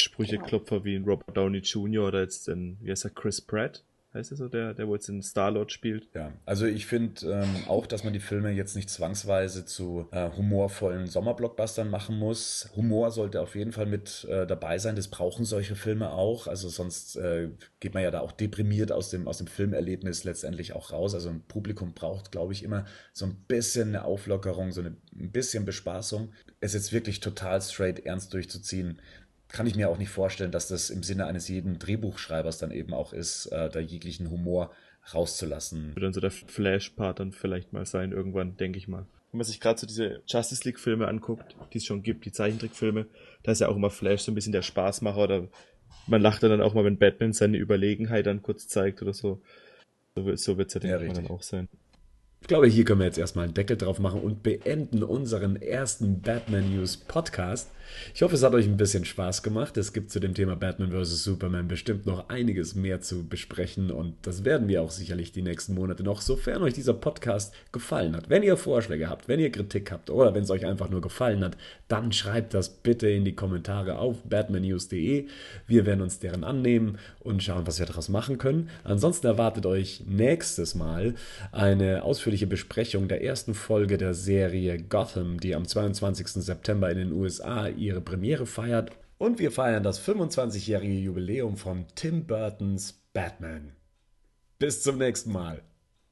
Sprücheklopfer wie ein Robert Downey Jr. oder jetzt ein, wie heißt er, Chris Pratt heißt er so, der, der wo jetzt in Star-Lord spielt. Ja, also ich finde ähm, auch, dass man die Filme jetzt nicht zwangsweise zu äh, humorvollen Sommerblockbustern machen muss. Humor sollte auf jeden Fall mit äh, dabei sein, das brauchen solche Filme auch. Also sonst äh, geht man ja da auch deprimiert aus dem, aus dem Filmerlebnis letztendlich auch raus. Also ein Publikum braucht, glaube ich, immer so ein bisschen eine Auflockerung, so eine, ein bisschen Bespaßung. Es jetzt wirklich total straight ernst durchzuziehen, kann ich mir auch nicht vorstellen, dass das im Sinne eines jeden Drehbuchschreibers dann eben auch ist, äh, da jeglichen Humor rauszulassen. Wird dann so der Flash-Part dann vielleicht mal sein, irgendwann, denke ich mal. Wenn man sich gerade so diese Justice League-Filme anguckt, die es schon gibt, die Zeichentrickfilme, da ist ja auch immer Flash so ein bisschen der Spaßmacher oder man lacht dann auch mal, wenn Batman seine Überlegenheit dann kurz zeigt oder so. So, so wird es ja, denke ich, dann auch sein. Ich glaube, hier können wir jetzt erstmal einen Deckel drauf machen und beenden unseren ersten Batman News Podcast. Ich hoffe, es hat euch ein bisschen Spaß gemacht. Es gibt zu dem Thema Batman vs. Superman bestimmt noch einiges mehr zu besprechen und das werden wir auch sicherlich die nächsten Monate noch, sofern euch dieser Podcast gefallen hat. Wenn ihr Vorschläge habt, wenn ihr Kritik habt oder wenn es euch einfach nur gefallen hat, dann schreibt das bitte in die Kommentare auf batmannews.de. Wir werden uns deren annehmen und schauen, was wir daraus machen können. Ansonsten erwartet euch nächstes Mal eine ausführliche Besprechung der ersten Folge der Serie Gotham, die am 22. September in den USA ihre Premiere feiert Und wir feiern das 25-jährige Jubiläum von Tim Burtons Batman. Bis zum nächsten Mal.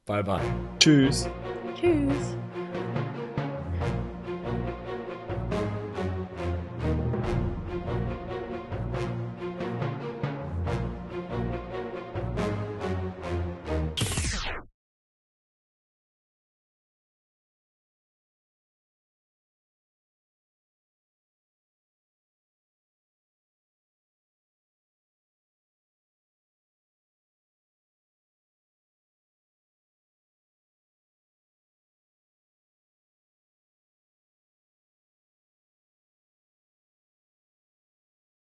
Bye bye. Tschüss. Tschüss.